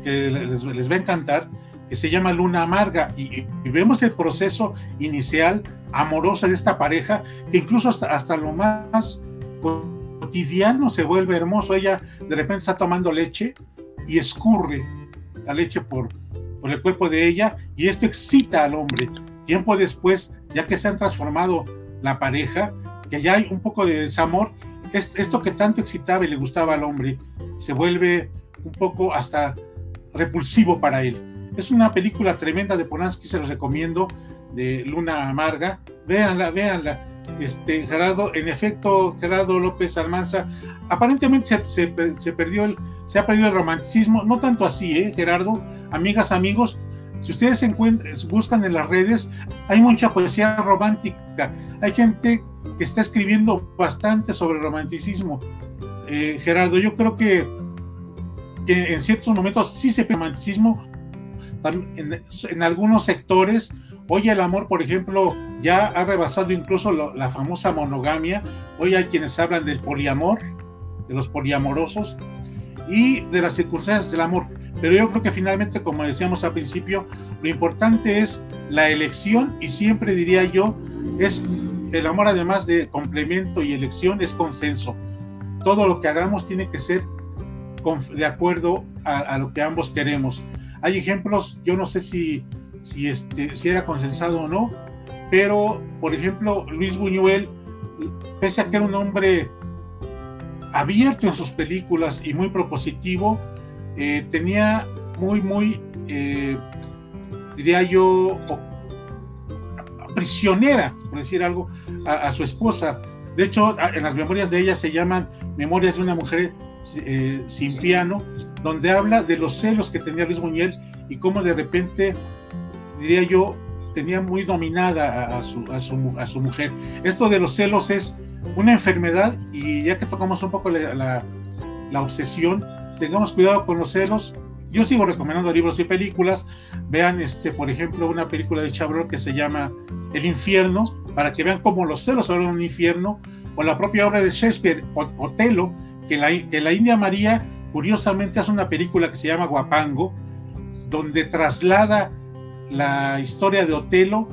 que les, va a encantar, que se llama Luna Amarga, y, vemos el proceso inicial amoroso de esta pareja, que incluso hasta, hasta lo más cotidiano se vuelve hermoso. Ella de repente está tomando leche y escurre la leche por, por el cuerpo de ella y esto excita al hombre. Tiempo después, ya que se han transformado la pareja, que ya hay un poco de desamor, esto que tanto excitaba y le gustaba al hombre se vuelve un poco hasta repulsivo para él. Es una película tremenda de Polanski, se los recomiendo, de Luna Amarga. Véanla, véanla. Este, Gerardo, en efecto, Gerardo López Almanza, aparentemente se, perdió el, se ha perdido el romanticismo, no tanto así, ¿eh, Gerardo? Amigas, amigos, si ustedes se buscan en las redes, hay mucha poesía romántica. Hay gente que está escribiendo bastante sobre romanticismo. Eh, Gerardo, yo creo que, en ciertos momentos sí se romanticismo, en, algunos sectores. Hoy el amor, por ejemplo, ya ha rebasado incluso la famosa monogamia. Hoy hay quienes hablan del poliamor, de los poliamorosos y de las circunstancias del amor. Pero yo creo que finalmente, como decíamos al principio, lo importante es la elección y siempre diría yo, es el amor además de complemento y elección, es consenso. Todo lo que hagamos tiene que ser de acuerdo a, lo que ambos queremos. Hay ejemplos, yo no sé si, este, si era consensado o no, pero por ejemplo, Luis Buñuel, pese a que era un hombre abierto en sus películas y muy propositivo, eh, tenía muy, muy, eh, diría yo, prisionera, por decir algo, a, su esposa. De hecho, en las memorias de ella se llaman Memorias de una mujer eh, sin piano, donde habla de los celos que tenía Luis Muñiz y cómo de repente, diría yo, tenía muy dominada a, su, a, su, a su mujer. Esto de los celos es una enfermedad y ya que tocamos un poco la, la obsesión, tengamos cuidado con los celos. Yo sigo recomendando libros y películas. Vean, este, por ejemplo, una película de Chabrol que se llama El infierno, para que vean cómo los celos son un infierno, o la propia obra de Shakespeare, Otelo, que la, que la India María, curiosamente, hace una película que se llama Guapango, donde traslada la historia de Otelo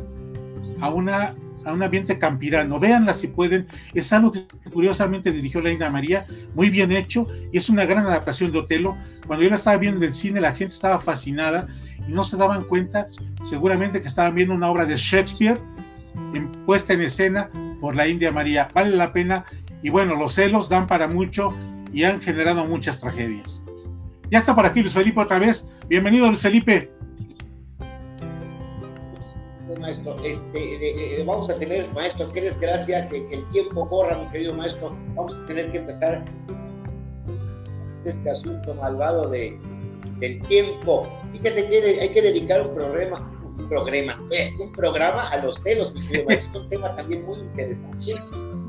a una a un ambiente campirano. Véanla si pueden. Es algo que curiosamente dirigió la India María, muy bien hecho, y es una gran adaptación de Otelo. Cuando yo la estaba viendo en el cine, la gente estaba fascinada y no se daban cuenta, seguramente que estaban viendo una obra de Shakespeare en, puesta en escena por la India María. Vale la pena. Y bueno, los celos dan para mucho y han generado muchas tragedias. Ya está por aquí Luis Felipe otra vez. Bienvenido Luis Felipe maestro. Este, eh, eh, vamos a tener, maestro, qué desgracia que, el tiempo corra, mi querido maestro. Vamos a tener que empezar este asunto malvado de, del tiempo. Fíjese que hay que dedicar un programa, un programa, eh, un programa a los celos, mi querido maestro. Es un tema también muy interesante,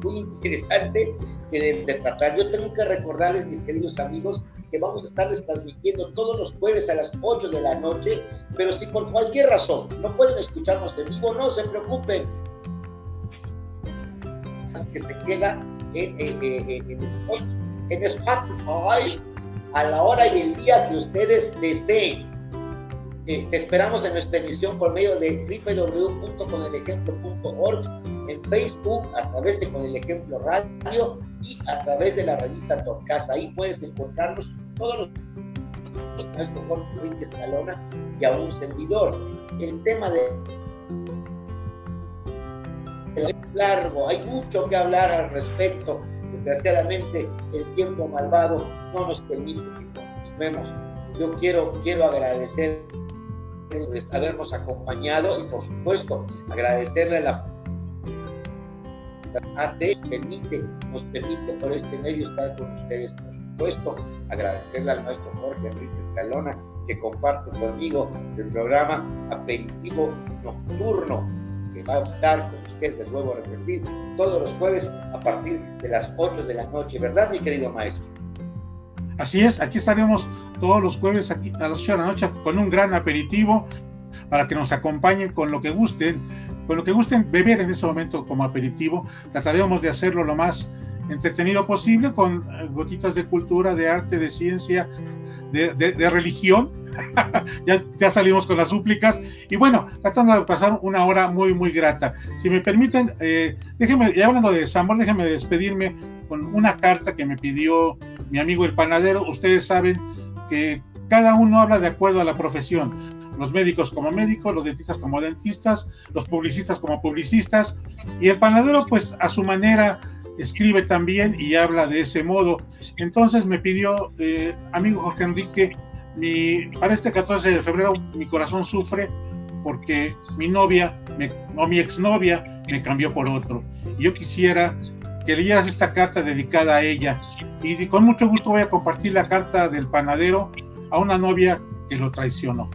muy interesante que de, tratar. Yo tengo que recordarles, mis queridos amigos, que vamos a estarles transmitiendo todos los jueves a las 8 de la noche, pero si por cualquier razón no pueden escucharnos en vivo, no se preocupen. Que se queda en, en, en, Spotify a la hora y el día que ustedes deseen. Te esperamos en nuestra emisión por medio de www.conelejemplo.org, en Facebook a través de Con el Ejemplo Radio y a través de la revista Torcasa. Ahí puedes encontrarnos todos los Jorge Enrique Escalona y a un servidor. El tema de es largo, hay mucho que hablar al respecto. Desgraciadamente, el tiempo malvado no nos permite que continuemos. Yo quiero, quiero agradecer habernos acompañado y por supuesto agradecerle a la hace permite nos permite por este medio estar con ustedes por supuesto agradecerle al maestro Jorge Enrique Escalona que comparte conmigo el programa Aperitivo Nocturno que va a estar con ustedes, les vuelvo a repetir, todos los jueves a partir de las 8 de la noche, ¿verdad mi querido maestro? Así es, aquí estaremos todos los jueves aquí a las 8 de la noche con un gran aperitivo para que nos acompañen con lo que gusten, con lo que gusten beber en ese momento como aperitivo. Trataremos de hacerlo lo más entretenido posible con eh, gotitas de cultura, de arte, de ciencia, de, religión. ya, ya, salimos con las súplicas y bueno, tratando de pasar una hora muy, muy grata. Si me permiten, eh, déjenme, ya hablando de Sambor, déjenme despedirme con una carta que me pidió mi amigo el panadero. Ustedes saben que cada uno habla de acuerdo a la profesión. Los médicos como médicos, los dentistas como dentistas, los publicistas como publicistas, y el panadero, pues a su manera, escribe también y habla de ese modo. Entonces me pidió, eh, amigo Jorge Enrique, mi, para este 14 de febrero mi corazón sufre porque mi novia o mi exnovia me cambió por otro. Yo quisiera que leyeras esta carta dedicada a ella y con mucho gusto voy a compartir la carta del panadero a una novia que lo traicionó.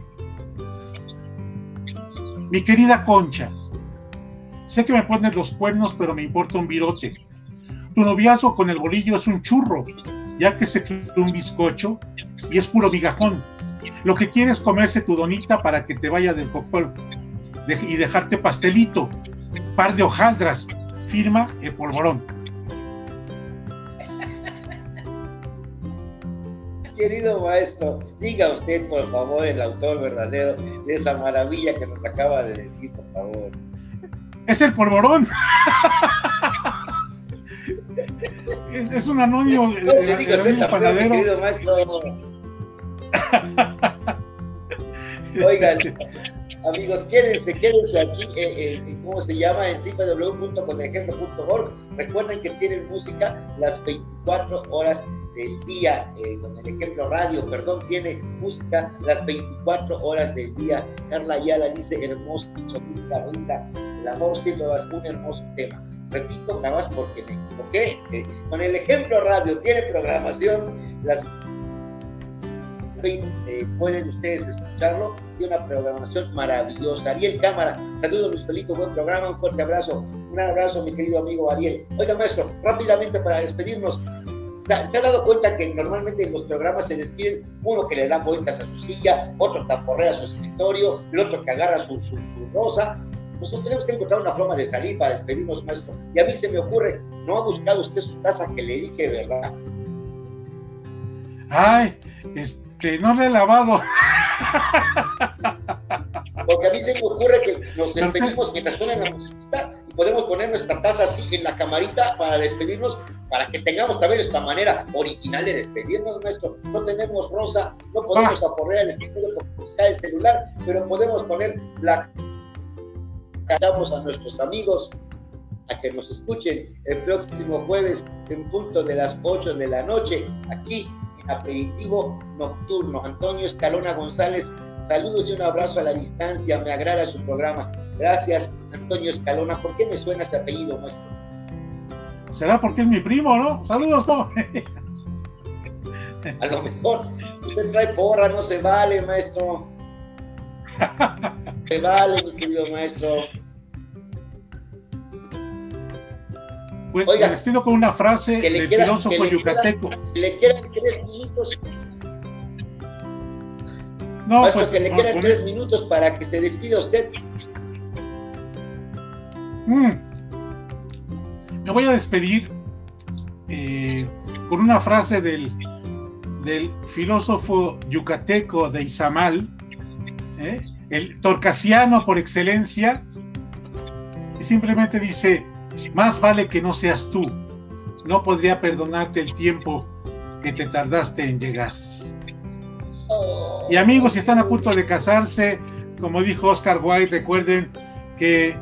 Mi querida Concha, sé que me pones los cuernos, pero me importa un virote. Tu noviazgo con el bolillo es un churro, ya que se creó un bizcocho y es puro migajón. Lo que quieres es comerse tu donita para que te vaya del cocol y dejarte pastelito, par de hojaldras, firma el polvorón. Querido maestro, diga usted por favor el autor verdadero de esa maravilla que nos acaba de decir, por favor. Es el polvorón. es, un anónimo. No se diga usted también, querido maestro. Oigan, amigos, quédense, quédense aquí, eh, eh, ¿cómo se llama? En www.conejemplo.org. Recuerden que tienen música las 24 horas del día, eh, con el ejemplo radio, perdón, tiene música las 24 horas del día. Carla Ayala dice hermoso, Carlita, el amor siempre va a ser un hermoso tema. Repito, nada más porque me equivoqué. Eh, con el ejemplo radio tiene programación las eh, pueden ustedes escucharlo, tiene una programación maravillosa. Ariel Cámara, saludos Luis Felipe, buen programa, un fuerte abrazo, un abrazo mi querido amigo Ariel. Oiga maestro, rápidamente para despedirnos, se ha dado cuenta que normalmente en los programas se despiden uno que le da vueltas a su silla, otro tamporrea su escritorio, el otro que agarra su, su, rosa. Nosotros tenemos que encontrar una forma de salir para despedirnos, maestro. Y a mí se me ocurre, ¿no ha buscado usted su taza que le dije, verdad? Ay, este, no le he lavado. Porque a mí se me ocurre que nos despedimos mientras suena la música y podemos poner nuestra taza así en la camarita para despedirnos para que tengamos también esta manera original de despedirnos, maestro. No tenemos rosa, no podemos ah. aporrear el escritorio porque el celular, pero podemos poner la cantamos a nuestros amigos a que nos escuchen el próximo jueves en punto de las 8 de la noche, aquí en Aperitivo Nocturno. Antonio Escalona González, saludos y un abrazo a la distancia, me agrada su programa. Gracias, Antonio Escalona. ¿Por qué me suena ese apellido, maestro? Será porque es mi primo, ¿no? Saludos, po. A lo mejor usted trae porra, no se vale, maestro. Se vale, mi querido maestro. Pues Oiga, me despido con una frase del filósofo yucateco. le quedan tres minutos. No, pues que le quedan tres minutos para que se despida usted. Mm. Me voy a despedir eh, con una frase del, del, filósofo yucateco de Izamal, ¿eh? El torcasiano por excelencia, y simplemente dice, más vale que no seas tú, no podría perdonarte el tiempo que te tardaste en llegar. Y amigos, si están a punto de casarse, como dijo Oscar Wilde, recuerden que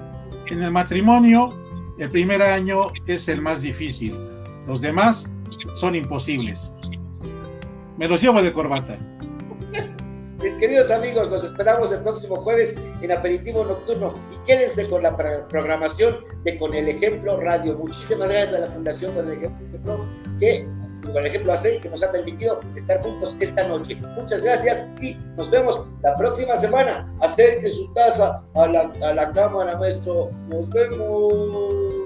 en el matrimonio el primer año es el más difícil. Los demás son imposibles. Me los llevo de corbata. Mis queridos amigos, los esperamos el próximo jueves en Aperitivo Nocturno y quédense con la programación de Con el Ejemplo Radio. Muchísimas gracias a la Fundación Con el Ejemplo que con el ejemplo hace que nos ha permitido estar juntos esta noche. Muchas gracias y nos vemos la próxima semana. Acerque su casa a la, a la cámara, maestro. Nos vemos.